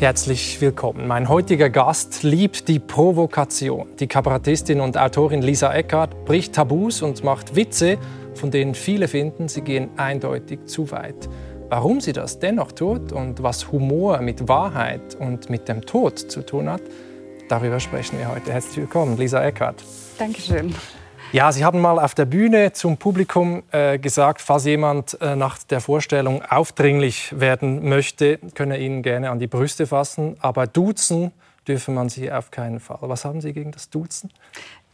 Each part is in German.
Herzlich willkommen. Mein heutiger Gast liebt die Provokation. Die Kabarettistin und Autorin Lisa Eckhardt bricht Tabus und macht Witze, von denen viele finden, sie gehen eindeutig zu weit. Warum sie das dennoch tut und was Humor mit Wahrheit und mit dem Tod zu tun hat, darüber sprechen wir heute. Herzlich willkommen, Lisa Eckhardt. Dankeschön. Ja, Sie haben mal auf der Bühne zum Publikum äh, gesagt, falls jemand äh, nach der Vorstellung aufdringlich werden möchte, könne er Ihnen gerne an die Brüste fassen, aber duzen dürfe man Sie auf keinen Fall. Was haben Sie gegen das Duzen?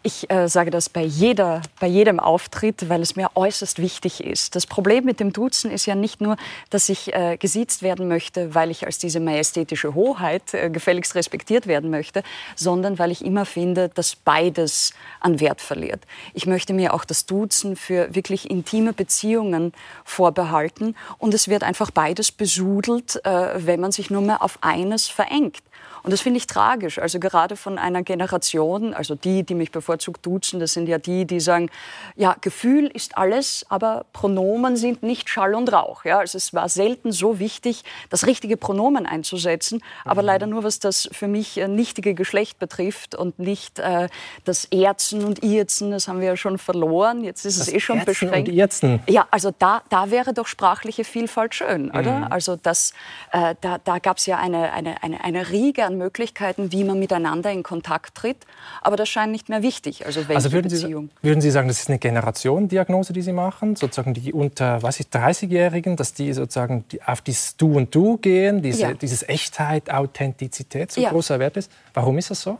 Ich äh, sage das bei, jeder, bei jedem Auftritt, weil es mir äußerst wichtig ist. Das Problem mit dem Duzen ist ja nicht nur, dass ich äh, gesiezt werden möchte, weil ich als diese majestätische Hoheit äh, gefälligst respektiert werden möchte, sondern weil ich immer finde, dass beides an Wert verliert. Ich möchte mir auch das Duzen für wirklich intime Beziehungen vorbehalten und es wird einfach beides besudelt, äh, wenn man sich nur mehr auf eines verengt. Und das finde ich tragisch. Also gerade von einer Generation, also die, die mich bevorzugt duzen, das sind ja die, die sagen, ja, Gefühl ist alles, aber Pronomen sind nicht Schall und Rauch. Ja? Also es war selten so wichtig, das richtige Pronomen einzusetzen, aber mhm. leider nur, was das für mich äh, nichtige Geschlecht betrifft und nicht äh, das Erzen und Irzen, das haben wir ja schon verloren. Jetzt ist das es eh schon Erzen beschränkt. Und Irzen. Ja, also da, da wäre doch sprachliche Vielfalt schön, oder? Mhm. Also das, äh, da, da gab es ja eine, eine, eine, eine Riege an Möglichkeiten, wie man miteinander in Kontakt tritt. Aber das scheint nicht mehr wichtig. Also, also würden, Sie, würden Sie sagen, das ist eine Generationendiagnose, die Sie machen? Sozusagen die unter was ist, 30-Jährigen, dass die sozusagen auf dieses Du und Du gehen, diese, ja. dieses Echtheit, Authentizität so ja. großer Wert ist? Warum ist das so?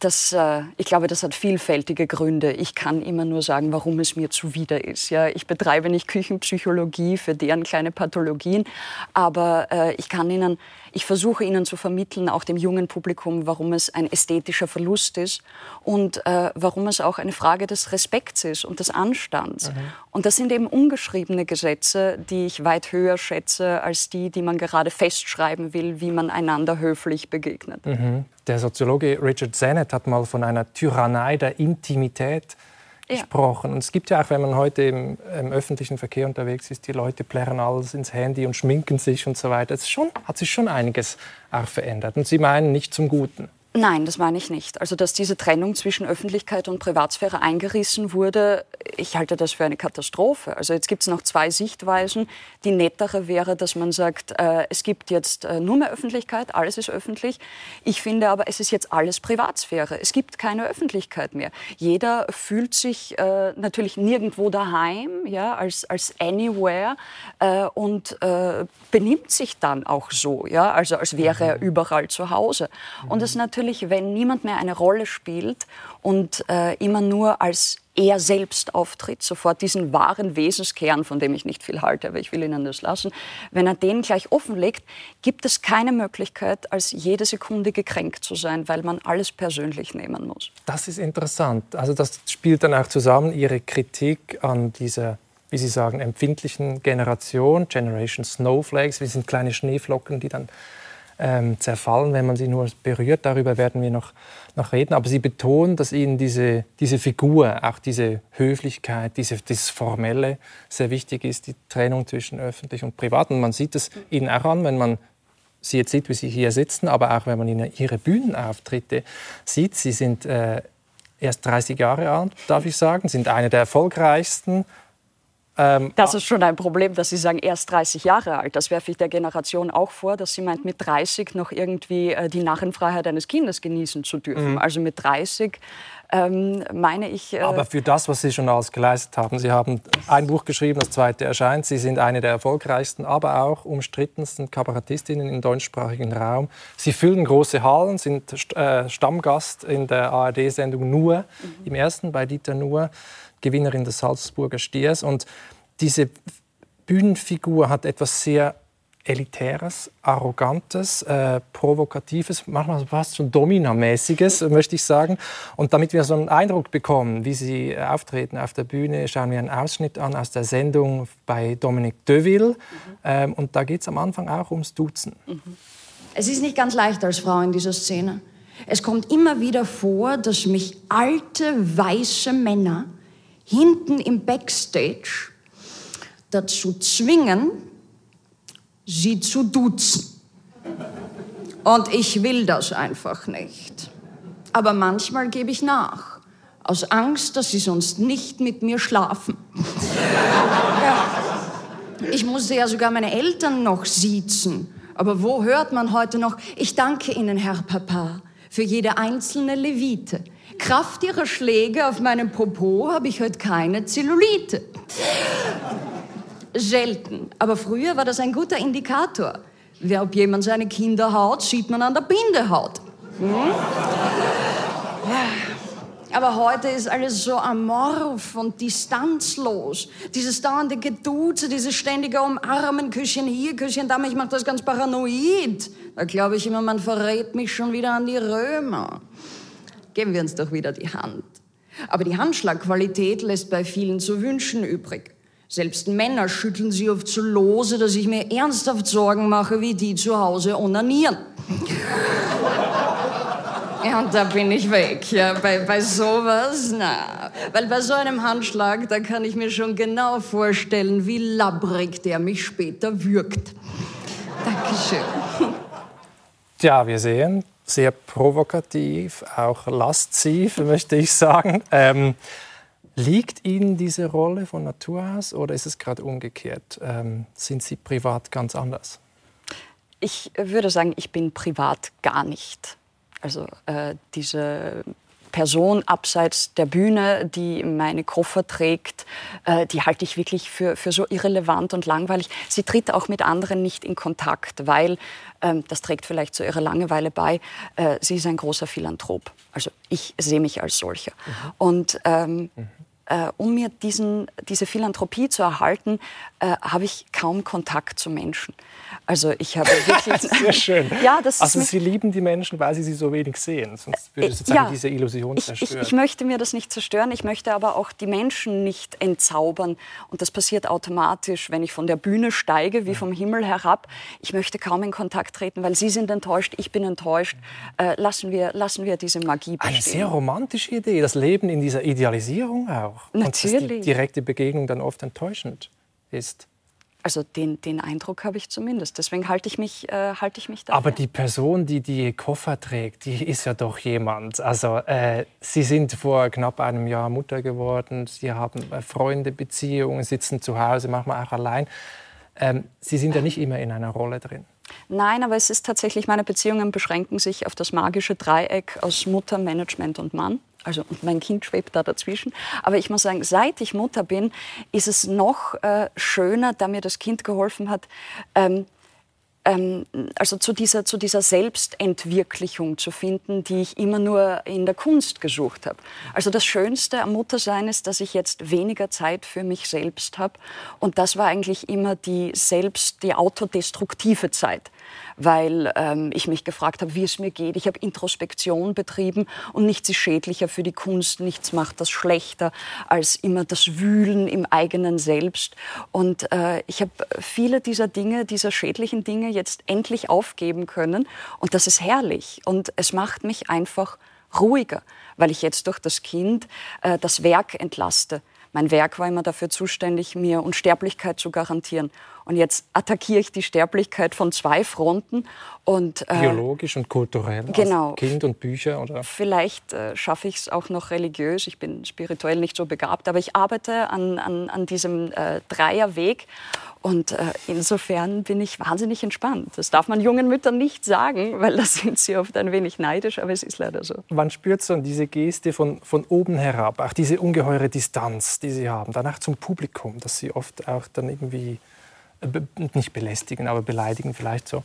Das, äh, ich glaube, das hat vielfältige Gründe. Ich kann immer nur sagen, warum es mir zuwider ist. Ja, ich betreibe nicht Küchenpsychologie für deren kleine Pathologien, aber äh, ich kann Ihnen ich versuche Ihnen zu vermitteln, auch dem jungen Publikum, warum es ein ästhetischer Verlust ist und äh, warum es auch eine Frage des Respekts ist und des Anstands. Mhm. Und das sind eben ungeschriebene Gesetze, die ich weit höher schätze als die, die man gerade festschreiben will, wie man einander höflich begegnet. Mhm. Der Soziologe Richard Sennett hat mal von einer Tyrannei der Intimität gesprochen. Und es gibt ja auch, wenn man heute im, im, öffentlichen Verkehr unterwegs ist, die Leute plärren alles ins Handy und schminken sich und so weiter. Es schon, hat sich schon einiges auch verändert. Und Sie meinen nicht zum Guten. Nein, das meine ich nicht. Also, dass diese Trennung zwischen Öffentlichkeit und Privatsphäre eingerissen wurde, ich halte das für eine Katastrophe. Also, jetzt gibt es noch zwei Sichtweisen. Die nettere wäre, dass man sagt, äh, es gibt jetzt äh, nur mehr Öffentlichkeit, alles ist öffentlich. Ich finde aber, es ist jetzt alles Privatsphäre. Es gibt keine Öffentlichkeit mehr. Jeder fühlt sich äh, natürlich nirgendwo daheim, ja, als, als anywhere äh, und äh, benimmt sich dann auch so, ja, also als wäre er mhm. überall zu Hause. Und das natürlich natürlich, wenn niemand mehr eine Rolle spielt und äh, immer nur als er selbst auftritt, sofort diesen wahren Wesenskern, von dem ich nicht viel halte, aber ich will Ihnen das lassen, wenn er den gleich offenlegt, gibt es keine Möglichkeit, als jede Sekunde gekränkt zu sein, weil man alles persönlich nehmen muss. Das ist interessant. Also das spielt dann auch zusammen Ihre Kritik an dieser wie Sie sagen, empfindlichen Generation, Generation Snowflakes. Wir sind kleine Schneeflocken, die dann ähm, zerfallen, wenn man sie nur berührt. Darüber werden wir noch, noch reden. Aber Sie betonen, dass Ihnen diese, diese Figur, auch diese Höflichkeit, diese, dieses Formelle sehr wichtig ist, die Trennung zwischen öffentlich und privat. Und man sieht es Ihnen auch an, wenn man Sie jetzt sieht, wie Sie hier sitzen, aber auch wenn man Ihnen Ihre Bühnenauftritte sieht. Sie sind äh, erst 30 Jahre alt, darf ich sagen, sind eine der erfolgreichsten ähm, das ist schon ein Problem, dass Sie sagen, erst 30 Jahre alt. Das werfe ich der Generation auch vor, dass sie meint, mit 30 noch irgendwie äh, die Narrenfreiheit eines Kindes genießen zu dürfen. Mhm. Also mit 30 ähm, meine ich. Äh Aber für das, was Sie schon alles geleistet haben, Sie haben ein Buch geschrieben, das zweite erscheint. Sie sind eine der erfolgreichsten, aber auch umstrittensten Kabarettistinnen im deutschsprachigen Raum. Sie füllen große Hallen, sind äh, Stammgast in der ARD-Sendung Nur, mhm. im ersten bei Dieter Nur. Gewinnerin des Salzburger Stiers. Und diese Bühnenfigur hat etwas sehr Elitäres, Arrogantes, äh, Provokatives, manchmal fast schon Dominamäßiges, möchte ich sagen. Und damit wir so einen Eindruck bekommen, wie Sie äh, auftreten auf der Bühne, schauen wir einen Ausschnitt an aus der Sendung bei Dominique Deville. Mhm. Ähm, und da geht es am Anfang auch ums Duzen. Mhm. Es ist nicht ganz leicht als Frau in dieser Szene. Es kommt immer wieder vor, dass mich alte, weiße Männer hinten im Backstage dazu zwingen, sie zu duzen. Und ich will das einfach nicht. Aber manchmal gebe ich nach. Aus Angst, dass sie sonst nicht mit mir schlafen. Ich musste ja sogar meine Eltern noch siezen. Aber wo hört man heute noch, ich danke Ihnen, Herr Papa, für jede einzelne Levite. Kraft Ihrer Schläge auf meinem Popo habe ich heute keine Zellulite. Selten. Aber früher war das ein guter Indikator. Ob jemand seine Kinder haut, sieht man an der Bindehaut. Hm? Aber heute ist alles so amorph und distanzlos. Dieses dauernde Geduze, dieses ständige Umarmen, Küsschen hier, Küsschen da, mich macht das ganz paranoid. Da glaube ich immer, man verrät mich schon wieder an die Römer. Geben wir uns doch wieder die Hand. Aber die Handschlagqualität lässt bei vielen zu wünschen übrig. Selbst Männer schütteln sie oft so lose, dass ich mir ernsthaft Sorgen mache, wie die zu Hause onanieren. Ja, und da bin ich weg. Ja, bei, bei sowas, na. Weil bei so einem Handschlag, da kann ich mir schon genau vorstellen, wie labbrig der mich später würgt. Dankeschön. Ja, wir sehen, sehr provokativ, auch lasziv, möchte ich sagen. Ähm, Liegt Ihnen diese Rolle von Natur aus oder ist es gerade umgekehrt? Ähm, sind Sie privat ganz anders? Ich würde sagen, ich bin privat gar nicht. Also äh, diese Person abseits der Bühne, die meine Koffer trägt, äh, die halte ich wirklich für, für so irrelevant und langweilig. Sie tritt auch mit anderen nicht in Kontakt, weil, das trägt vielleicht zu ihrer Langeweile bei, äh, sie ist ein großer Philanthrop. Also ich sehe mich als solcher. Mhm. Und ähm, mhm äh, um mir diesen, diese Philanthropie zu erhalten, äh, habe ich kaum Kontakt zu Menschen. Also ich habe wirklich... Sehr schön. ja, das also Sie lieben die Menschen, weil Sie sie so wenig sehen. Sonst würde äh, sozusagen ja, diese Illusion zerstören. Ich, ich, möchte mir das nicht zerstören. Ich möchte aber auch die Menschen nicht entzaubern. Und das passiert automatisch, wenn ich von der Bühne steige, wie vom Himmel herab. Ich möchte kaum in Kontakt treten, weil Sie sind enttäuscht, ich bin enttäuscht. Äh, lassen, wir, lassen wir diese Magie bestehen. Eine sehr romantische Idee, das Leben in dieser Idealisierung auch. Natürlich. Und dass die direkte Begegnung dann oft enttäuschend ist. Also den, den Eindruck habe ich zumindest. Deswegen halte ich mich, äh, halte ich mich dafür. Aber die Person, die die Koffer trägt, die ist ja doch jemand. Also äh, Sie sind vor knapp einem Jahr Mutter geworden. Sie haben äh, Freunde, Beziehungen, sitzen zu Hause, manchmal auch allein. Ähm, Sie sind ja nicht immer in einer Rolle drin. Nein, aber es ist tatsächlich, meine Beziehungen beschränken sich auf das magische Dreieck aus Mutter, Management und Mann. Also und mein Kind schwebt da dazwischen. Aber ich muss sagen, seit ich Mutter bin, ist es noch äh, schöner, da mir das Kind geholfen hat, ähm, ähm, also zu dieser, zu dieser Selbstentwirklichung zu finden, die ich immer nur in der Kunst gesucht habe. Also das Schönste am Muttersein ist, dass ich jetzt weniger Zeit für mich selbst habe. Und das war eigentlich immer die selbst, die autodestruktive Zeit weil ähm, ich mich gefragt habe, wie es mir geht. Ich habe Introspektion betrieben und nichts ist schädlicher für die Kunst, nichts macht das schlechter als immer das Wühlen im eigenen Selbst. Und äh, ich habe viele dieser Dinge, dieser schädlichen Dinge jetzt endlich aufgeben können und das ist herrlich und es macht mich einfach ruhiger, weil ich jetzt durch das Kind äh, das Werk entlaste. Mein Werk war immer dafür zuständig, mir Unsterblichkeit zu garantieren. Und jetzt attackiere ich die Sterblichkeit von zwei Fronten. Und, äh, Biologisch und kulturell. Genau. Kind und Bücher, oder? Vielleicht äh, schaffe ich es auch noch religiös. Ich bin spirituell nicht so begabt, aber ich arbeite an, an, an diesem äh, Dreierweg. Und äh, insofern bin ich wahnsinnig entspannt. Das darf man jungen Müttern nicht sagen, weil da sind sie oft ein wenig neidisch, aber es ist leider so. Man spürt so diese Geste von, von oben herab, auch diese ungeheure Distanz, die sie haben, danach zum Publikum, dass sie oft auch dann irgendwie nicht belästigen, aber beleidigen vielleicht so.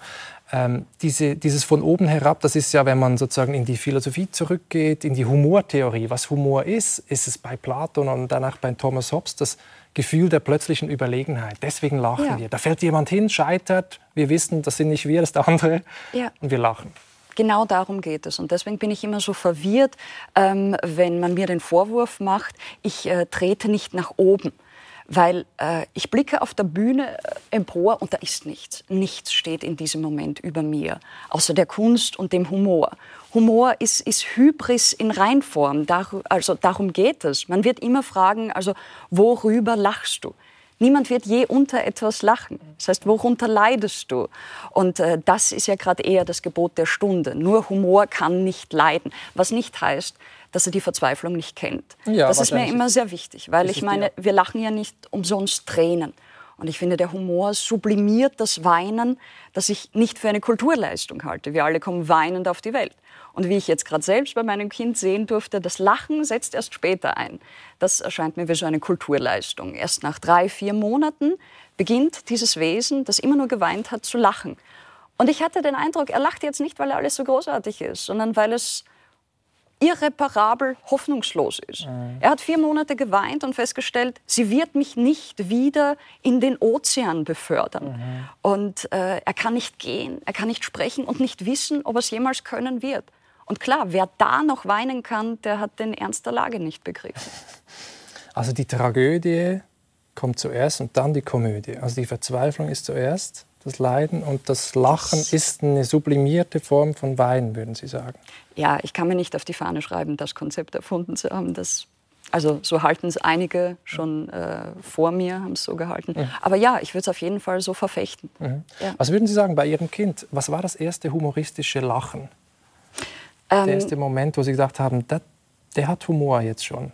Ähm, diese, dieses von oben herab, das ist ja, wenn man sozusagen in die Philosophie zurückgeht, in die Humortheorie. Was Humor ist, ist es bei Platon und danach bei Thomas Hobbes das Gefühl der plötzlichen Überlegenheit. Deswegen lachen ja. wir. Da fällt jemand hin, scheitert, wir wissen, das sind nicht wir, das ist der andere ja. und wir lachen. Genau darum geht es. Und deswegen bin ich immer so verwirrt, ähm, wenn man mir den Vorwurf macht, ich äh, trete nicht nach oben weil äh, ich blicke auf der Bühne äh, empor und da ist nichts. Nichts steht in diesem Moment über mir, außer der Kunst und dem Humor. Humor ist, ist Hybris in Reinform, Dar, also darum geht es. Man wird immer fragen, also worüber lachst du? Niemand wird je unter etwas lachen. Das heißt, worunter leidest du? Und äh, das ist ja gerade eher das Gebot der Stunde. Nur Humor kann nicht leiden. Was nicht heißt, dass er die Verzweiflung nicht kennt. Ja, das ist mir immer sehr wichtig, weil ich meine, wir lachen ja nicht umsonst Tränen. Und ich finde, der Humor sublimiert das Weinen, das ich nicht für eine Kulturleistung halte. Wir alle kommen weinend auf die Welt. Und wie ich jetzt gerade selbst bei meinem Kind sehen durfte, das Lachen setzt erst später ein. Das erscheint mir wie so eine Kulturleistung. Erst nach drei, vier Monaten beginnt dieses Wesen, das immer nur geweint hat, zu lachen. Und ich hatte den Eindruck, er lacht jetzt nicht, weil alles so großartig ist, sondern weil es irreparabel hoffnungslos ist. Mhm. Er hat vier Monate geweint und festgestellt, sie wird mich nicht wieder in den Ozean befördern. Mhm. Und äh, er kann nicht gehen, er kann nicht sprechen und nicht wissen, ob er es jemals können wird. Und klar, wer da noch weinen kann, der hat den Ernst der Lage nicht begriffen. Also die Tragödie kommt zuerst und dann die Komödie. Also die Verzweiflung ist zuerst das Leiden und das Lachen ist eine sublimierte Form von Weinen, würden Sie sagen? Ja, ich kann mir nicht auf die Fahne schreiben, das Konzept erfunden zu haben. Das, also so halten es einige schon äh, vor mir, haben es so gehalten. Mhm. Aber ja, ich würde es auf jeden Fall so verfechten. Mhm. Ja. Was würden Sie sagen bei Ihrem Kind? Was war das erste humoristische Lachen? Ähm, der erste Moment, wo Sie gesagt haben, der, der hat Humor jetzt schon.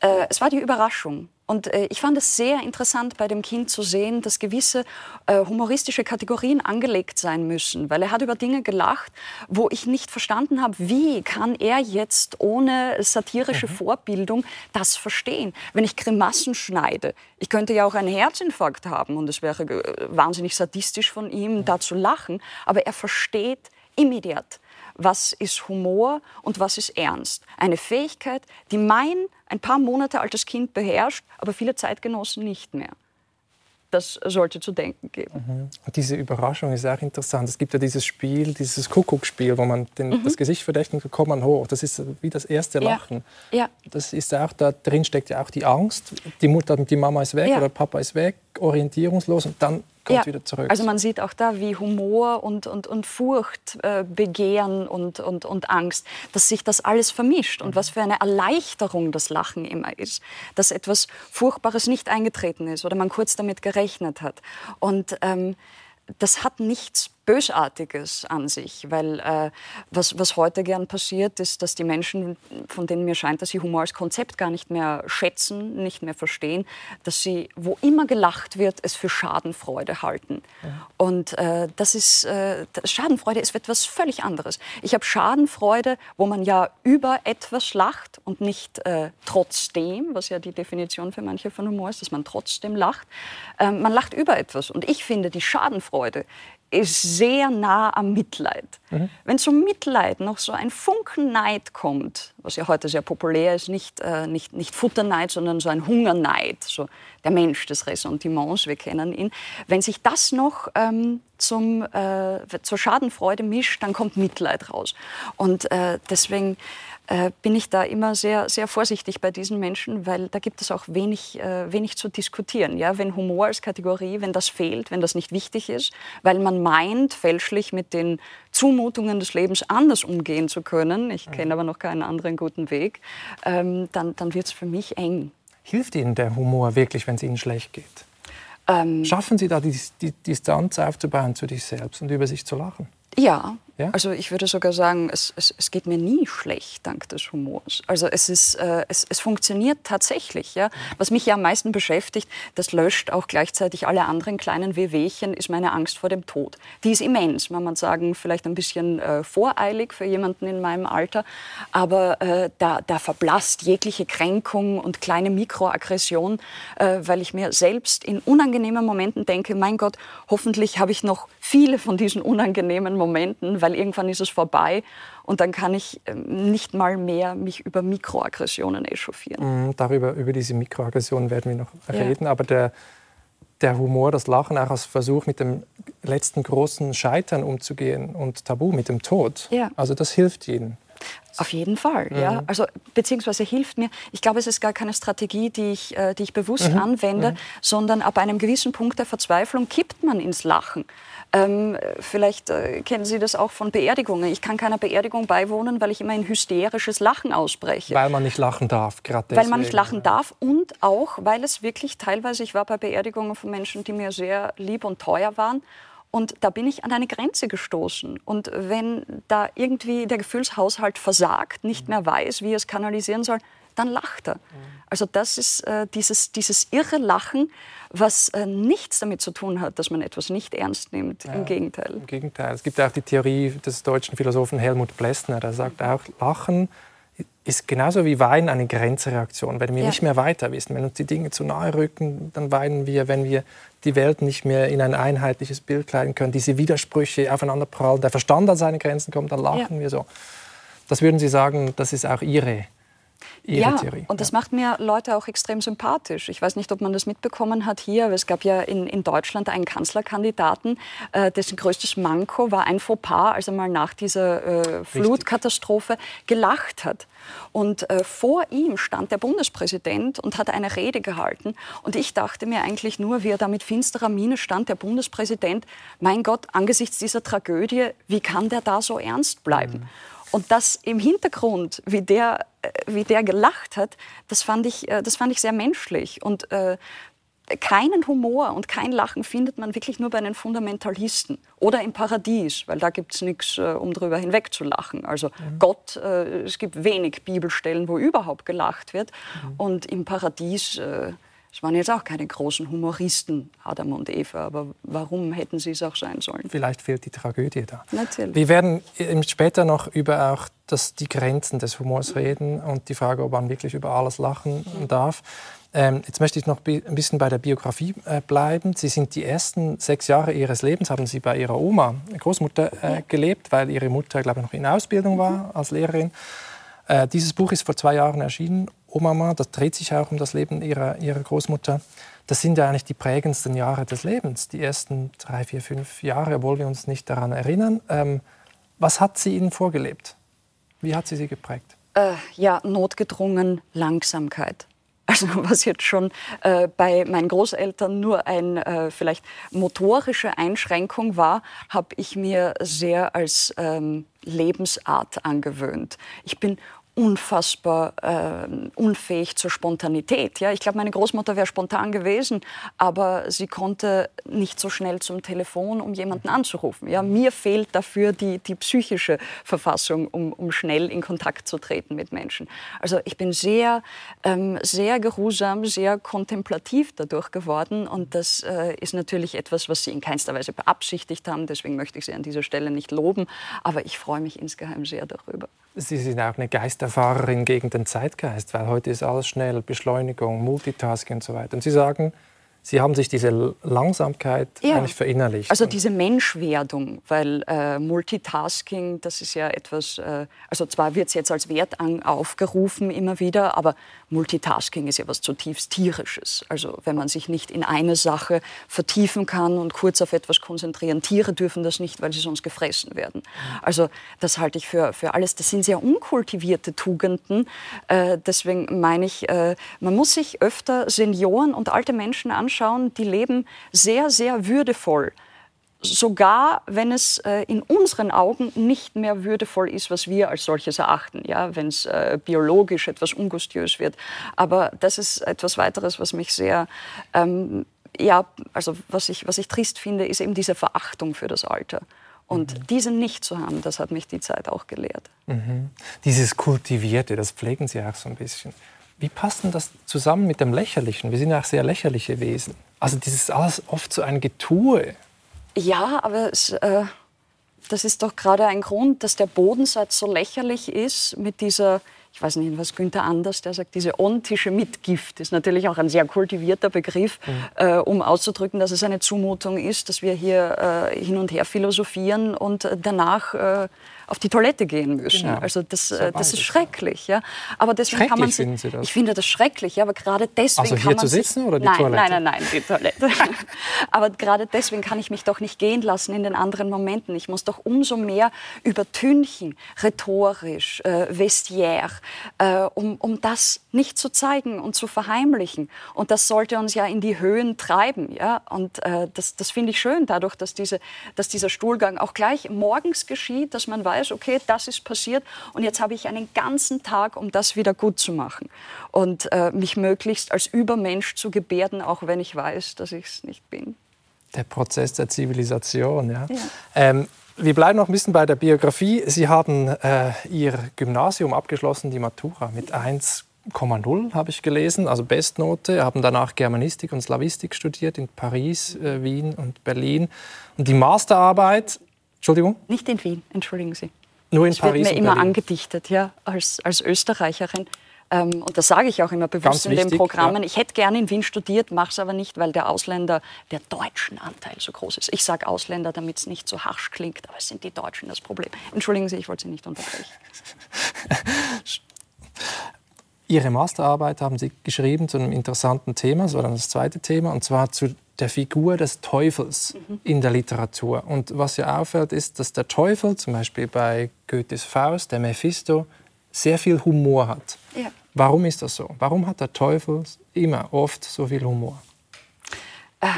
Äh, es war die Überraschung. Und äh, ich fand es sehr interessant, bei dem Kind zu sehen, dass gewisse äh, humoristische Kategorien angelegt sein müssen, weil er hat über Dinge gelacht, wo ich nicht verstanden habe, wie kann er jetzt ohne satirische mhm. Vorbildung das verstehen? Wenn ich Grimassen schneide, ich könnte ja auch einen Herzinfarkt haben und es wäre äh, wahnsinnig sadistisch von ihm, mhm. da zu lachen, aber er versteht immediat was ist Humor und was ist Ernst. Eine Fähigkeit, die mein ein paar Monate altes Kind beherrscht, aber viele Zeitgenossen nicht mehr. Das sollte zu denken geben. Mhm. Und diese Überraschung ist auch interessant. Es gibt ja dieses Spiel, dieses Kuckuckspiel, wo man den, mhm. das Gesicht verdeckt und kommt man hoch. Das ist wie das erste Lachen. Ja. ja. Das ist auch, da drin steckt ja auch die Angst. Die Mutter, die Mama ist weg ja. oder Papa ist weg, orientierungslos und dann kommt ja. wieder zurück. Also man sieht auch da, wie Humor und, und, und Furcht, äh, Begehren und, und, und Angst, dass sich das alles vermischt und mhm. was für eine Erleichterung das Lachen immer ist, dass etwas Furchtbares nicht eingetreten ist oder man kurz damit gerechnet hat. Und ähm, das hat nichts Bösartiges an sich, weil äh, was, was heute gern passiert, ist, dass die Menschen, von denen mir scheint, dass sie Humor als Konzept gar nicht mehr schätzen, nicht mehr verstehen, dass sie, wo immer gelacht wird, es für Schadenfreude halten. Ja. Und äh, das ist, äh, Schadenfreude ist etwas völlig anderes. Ich habe Schadenfreude, wo man ja über etwas lacht und nicht äh, trotzdem, was ja die Definition für manche von Humor ist, dass man trotzdem lacht. Ähm, man lacht über etwas. Und ich finde, die Schadenfreude ist sehr nah am Mitleid. Mhm. Wenn zum Mitleid noch so ein Funken Neid kommt, was ja heute sehr populär ist, nicht, äh, nicht, nicht Futterneid, sondern so ein Hungerneid, so der Mensch des Ressentiments, wir kennen ihn. Wenn sich das noch ähm, zum, äh, zur Schadenfreude mischt, dann kommt Mitleid raus. Und äh, deswegen äh, bin ich da immer sehr, sehr vorsichtig bei diesen Menschen, weil da gibt es auch wenig, äh, wenig zu diskutieren. Ja? Wenn Humor als Kategorie, wenn das fehlt, wenn das nicht wichtig ist, weil man meint, fälschlich mit den Zumutungen des Lebens anders umgehen zu können, ich kenne aber noch keinen anderen guten Weg, ähm, dann, dann wird es für mich eng. Hilft Ihnen der Humor wirklich, wenn es Ihnen schlecht geht? Ähm, Schaffen Sie da die, die Distanz aufzubauen zu sich selbst und über sich zu lachen? Ja, ja? Also ich würde sogar sagen, es, es, es, geht mir nie schlecht dank des Humors. Also es, ist, äh, es, es funktioniert tatsächlich. Ja? Was mich ja am meisten beschäftigt, das löscht auch gleichzeitig alle anderen kleinen Wehwehchen, ist meine Angst vor dem Tod. Die ist immens, kann man sagen, vielleicht ein bisschen äh, voreilig für jemanden in meinem Alter, aber äh, da, da verblasst jegliche Kränkung und kleine Mikroaggression, äh, weil ich mir selbst in unangenehmen Momenten denke, mein Gott, hoffentlich habe ich noch viele von diesen unangenehmen Momenten, weil weil irgendwann ist es vorbei und dann kann ich ähm, nicht mal mehr mich über Mikroaggressionen echauffieren. Mhm, darüber, über diese Mikroaggressionen werden wir noch ja. reden, aber der, der Humor, das Lachen auch als Versuch, mit dem letzten großen Scheitern umzugehen und Tabu, mit dem Tod. Ja. Also das hilft Ihnen. Auf jeden Fall, mhm. ja. Also, beziehungsweise hilft mir. Ich glaube, es ist gar keine Strategie, die ich, äh, die ich bewusst mhm. anwende, mhm. sondern ab einem gewissen Punkt der Verzweiflung kippt man ins Lachen Ähm, vielleicht äh, kennen Sie das auch von Beerdigungen. Ich kann keiner Beerdigung beiwohnen, weil ich immer ein hysterisches Lachen ausspreche. Weil man nicht lachen darf, gerade Weil man nicht lachen darf und auch, weil es wirklich teilweise, ich war bei Beerdigungen von Menschen, die mir sehr lieb und teuer waren und da bin ich an eine Grenze gestoßen. Und wenn da irgendwie der Gefühlshaushalt versagt, nicht mehr weiß, wie er es kanalisieren soll, dann lacht er. Also das ist äh, dieses, dieses irre Lachen, was äh, nichts damit zu tun hat, dass man etwas nicht ernst nimmt. Ja, Im Gegenteil. Im Gegenteil. Es gibt auch die Theorie des deutschen Philosophen Helmut Plessner, der sagt auch, Lachen ist genauso wie Weinen eine Grenzreaktion. Wenn wir ja. nicht mehr weiter wissen, wenn uns die Dinge zu nahe rücken, dann weinen wir. Wenn wir die Welt nicht mehr in ein einheitliches Bild kleiden können, diese Widersprüche aufeinander prallen, der Verstand an seine Grenzen kommt, dann lachen ja. wir so. Das würden Sie sagen, das ist auch Ihre Ihre ja, Theorie. Und das macht mir Leute auch extrem sympathisch. Ich weiß nicht, ob man das mitbekommen hat hier, aber es gab ja in, in Deutschland einen Kanzlerkandidaten, äh, dessen größtes Manko war ein Fauxpas, als er mal nach dieser äh, Flutkatastrophe gelacht hat. Und äh, vor ihm stand der Bundespräsident und hat eine Rede gehalten. Und ich dachte mir eigentlich nur, wie er da mit finsterer Miene stand, der Bundespräsident, mein Gott, angesichts dieser Tragödie, wie kann der da so ernst bleiben? Mhm. Und das im Hintergrund, wie der, äh, wie der gelacht hat, das fand ich, äh, das fand ich sehr menschlich. Und äh, keinen Humor und kein Lachen findet man wirklich nur bei den Fundamentalisten oder im Paradies, weil da gibt es nichts, äh, um zu lachen. Also mhm. Gott, äh, es gibt wenig Bibelstellen, wo überhaupt gelacht wird. Mhm. Und im Paradies äh, es waren jetzt auch keine großen Humoristen, Adam und Eva, aber warum hätten sie es auch sein sollen? Vielleicht fehlt die Tragödie da. Natürlich. Wir werden später noch über auch das, die Grenzen des Humors reden und die Frage, ob man wirklich über alles lachen darf. Ähm, jetzt möchte ich noch ein bisschen bei der Biografie äh, bleiben. Sie sind die ersten sechs Jahre Ihres Lebens, haben Sie bei Ihrer Oma, Großmutter, äh, gelebt, weil Ihre Mutter, glaube ich, noch in Ausbildung war mhm. als Lehrerin. Äh, dieses Buch ist vor zwei Jahren erschienen Oma, das dreht sich auch um das Leben ihrer, ihrer Großmutter. Das sind ja eigentlich die prägendsten Jahre des Lebens, die ersten drei, vier, fünf Jahre, obwohl wir uns nicht daran erinnern. Ähm, was hat sie Ihnen vorgelebt? Wie hat sie sie geprägt? Äh, ja, notgedrungen Langsamkeit. Also was jetzt schon äh, bei meinen Großeltern nur eine äh, vielleicht motorische Einschränkung war, habe ich mir sehr als ähm, Lebensart angewöhnt. Ich bin unfassbar äh, unfähig zur Spontanität. Ja? Ich glaube, meine Großmutter wäre spontan gewesen, aber sie konnte nicht so schnell zum Telefon, um jemanden anzurufen. Ja? Mir fehlt dafür die, die psychische Verfassung, um, um schnell in Kontakt zu treten mit Menschen. Also ich bin sehr, ähm, sehr geruhsam, sehr kontemplativ dadurch geworden und das äh, ist natürlich etwas, was Sie in keinster Weise beabsichtigt haben. Deswegen möchte ich Sie an dieser Stelle nicht loben, aber ich freue mich insgeheim sehr darüber. Sie sind auch eine Geisterfahrerin gegen den Zeitgeist, weil heute ist alles schnell, Beschleunigung, Multitasking und so weiter. Und Sie sagen, Sie haben sich diese Langsamkeit ja. eigentlich verinnerlicht. Also diese Menschwerdung, weil äh, Multitasking, das ist ja etwas, äh, also zwar wird es jetzt als Wert an, aufgerufen immer wieder, aber Multitasking ist ja was zutiefst Tierisches. Also wenn man sich nicht in eine Sache vertiefen kann und kurz auf etwas konzentrieren. Tiere dürfen das nicht, weil sie sonst gefressen werden. Also das halte ich für, für alles, das sind sehr unkultivierte Tugenden. Äh, deswegen meine ich, äh, man muss sich öfter Senioren und alte Menschen anschauen, anschauen, die leben sehr, sehr würdevoll. Sogar wenn es äh, in unseren Augen nicht mehr würdevoll ist, was wir als solches erachten, ja, wenn es äh, biologisch etwas ungustiös wird. Aber das ist etwas weiteres, was mich sehr, ähm, ja, also was ich, was ich trist finde, ist eben diese Verachtung für das Alter. Und mhm. diese nicht zu haben, das hat mich die Zeit auch gelehrt. Mhm. Dieses Kultivierte, das pflegen Sie auch so ein bisschen. Wie passt denn das zusammen mit dem Lächerlichen? Wir sind ja auch sehr lächerliche Wesen. Also das ist alles oft so ein Getue. Ja, aber es, äh, das ist doch gerade ein Grund, dass der Bodensatz so lächerlich ist mit dieser ich weiß nicht, was Günther Anders, der sagt, diese ontische Mitgift ist natürlich auch ein sehr kultivierter Begriff, mhm. äh, um auszudrücken, dass es eine Zumutung ist, dass wir hier äh, hin und her philosophieren und danach äh, auf die Toilette gehen müssen. Genau. Also das, äh, das ist schrecklich. Ja. Aber deswegen kann man finden Sie das? Ich finde das schrecklich, ja, aber gerade deswegen also hier kann man zu sitzen oder die nein, Toilette? Nein, nein, nein, die Toilette. aber gerade deswegen kann ich mich doch nicht gehen lassen in den anderen Momenten. Ich muss doch umso mehr übertünchen, rhetorisch, äh, vestiaire, äh, um, um das nicht zu zeigen und zu verheimlichen. Und das sollte uns ja in die Höhen treiben. Ja? Und äh, das, das finde ich schön, dadurch, dass, diese, dass dieser Stuhlgang auch gleich morgens geschieht, dass man weiß, okay, das ist passiert und jetzt habe ich einen ganzen Tag, um das wieder gut zu machen. Und äh, mich möglichst als Übermensch zu gebärden, auch wenn ich weiß, dass ich es nicht bin. Der Prozess der Zivilisation, ja. ja. Ähm, wir bleiben noch ein bisschen bei der Biografie. Sie haben äh, Ihr Gymnasium abgeschlossen, die Matura, mit 1,0 habe ich gelesen, also Bestnote. Haben danach Germanistik und Slavistik studiert in Paris, äh, Wien und Berlin. Und die Masterarbeit, Entschuldigung? Nicht in Wien, entschuldigen Sie. Nur in das Paris wird mir immer angedichtet, ja, als, als Österreicherin. Ähm, und das sage ich auch immer bewusst in den Programmen. Ja. Ich hätte gerne in Wien studiert, mache es aber nicht, weil der Ausländer, der deutschen Anteil so groß ist. Ich sage Ausländer, damit es nicht so harsch klingt, aber es sind die Deutschen das Problem. Entschuldigen Sie, ich wollte Sie nicht unterbrechen. Ihre Masterarbeit haben Sie geschrieben zu einem interessanten Thema, das war dann das zweite Thema, und zwar zu der Figur des Teufels mhm. in der Literatur. Und was ja auffällt, ist, dass der Teufel, zum Beispiel bei Goethes Faust, der Mephisto, sehr viel Humor hat. Ja. Warum ist das so? Warum hat der Teufel immer oft so viel Humor? Äh,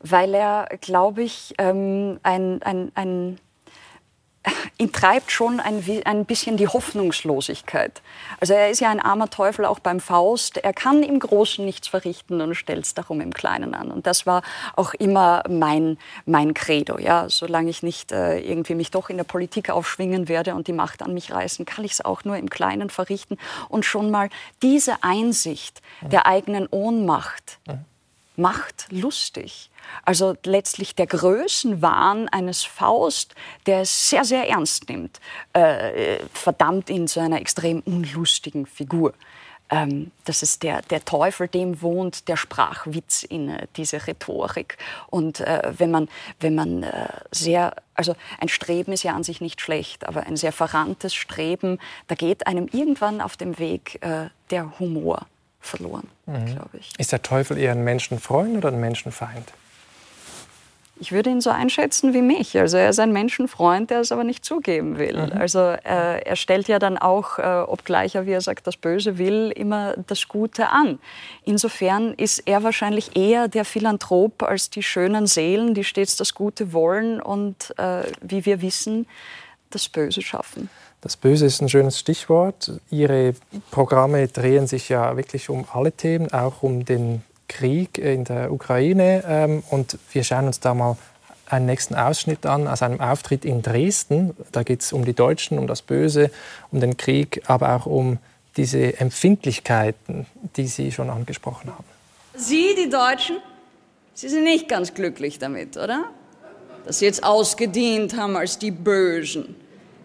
weil er, glaube ich, ähm, ein, ein, ein ihn treibt schon ein, ein bisschen die Hoffnungslosigkeit. Also er ist ja ein armer Teufel auch beim Faust. Er kann im Großen nichts verrichten und stellt es darum im Kleinen an. Und das war auch immer mein, mein Credo. Ja? Solange ich nicht äh, irgendwie mich doch in der Politik aufschwingen werde und die Macht an mich reißen, kann ich es auch nur im Kleinen verrichten. Und schon mal diese Einsicht der eigenen Ohnmacht macht lustig. Also letztlich der Größenwahn eines Faust, der es sehr, sehr ernst nimmt, äh, verdammt ihn zu einer extrem unlustigen Figur. Ähm, das ist der, der Teufel, dem wohnt der Sprachwitz inne, diese Rhetorik. Und äh, wenn man, wenn man äh, sehr, also ein Streben ist ja an sich nicht schlecht, aber ein sehr verranntes Streben, da geht einem irgendwann auf dem Weg äh, der Humor verloren, mhm. glaube ich. Ist der Teufel eher ein Menschenfreund oder ein Menschenfeind? Ich würde ihn so einschätzen wie mich. Also er ist ein Menschenfreund, der es aber nicht zugeben will. Mhm. Also äh, er stellt ja dann auch, äh, obgleich er, wie er sagt, das Böse will, immer das Gute an. Insofern ist er wahrscheinlich eher der Philanthrop als die schönen Seelen, die stets das Gute wollen und, äh, wie wir wissen, das Böse schaffen. Das Böse ist ein schönes Stichwort. Ihre Programme drehen sich ja wirklich um alle Themen, auch um den Krieg in der Ukraine. Ähm, und wir schauen uns da mal einen nächsten Ausschnitt an aus einem Auftritt in Dresden. Da geht es um die Deutschen, um das Böse, um den Krieg, aber auch um diese Empfindlichkeiten, die Sie schon angesprochen haben. Sie, die Deutschen, Sie sind nicht ganz glücklich damit, oder? Dass Sie jetzt ausgedient haben als die Bösen.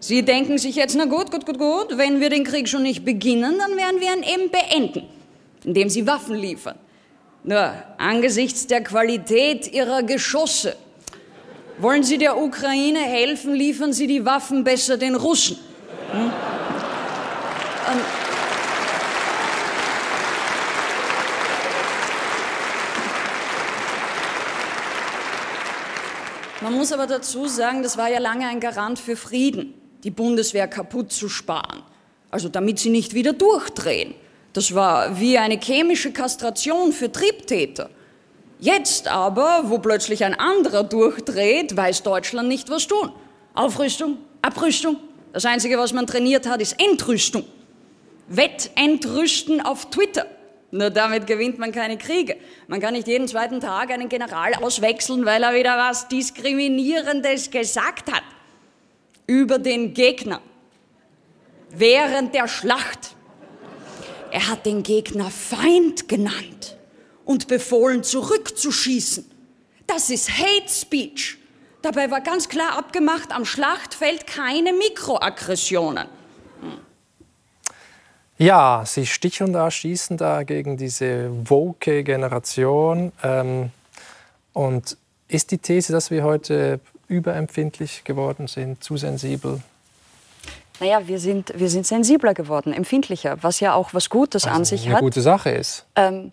Sie denken sich jetzt, na gut, gut, gut, gut, wenn wir den Krieg schon nicht beginnen, dann werden wir ihn eben beenden, indem Sie Waffen liefern. Nur angesichts der Qualität ihrer Geschosse wollen Sie der Ukraine helfen, liefern Sie die Waffen besser den Russen. Hm? Man muss aber dazu sagen, das war ja lange ein Garant für Frieden, die Bundeswehr kaputt zu sparen. Also damit sie nicht wieder durchdrehen. Das war wie eine chemische Kastration für Triebtäter. Jetzt aber, wo plötzlich ein anderer durchdreht, weiß Deutschland nicht, was tun. Aufrüstung, Abrüstung. Das Einzige, was man trainiert hat, ist Entrüstung. Wettentrüsten auf Twitter. Nur damit gewinnt man keine Kriege. Man kann nicht jeden zweiten Tag einen General auswechseln, weil er wieder was Diskriminierendes gesagt hat. Über den Gegner. Während der Schlacht. Er hat den Gegner Feind genannt und befohlen, zurückzuschießen. Das ist Hate Speech. Dabei war ganz klar abgemacht, am Schlachtfeld keine Mikroaggressionen. Hm. Ja, sie stichen da, schießen da gegen diese woke Generation. Ähm, und ist die These, dass wir heute überempfindlich geworden sind, zu sensibel Naja, wir sind, wir sind sensibler geworden, empfindlicher, was ja auch was Gutes also an sich eine hat. Eine gute Sache ist. Ähm,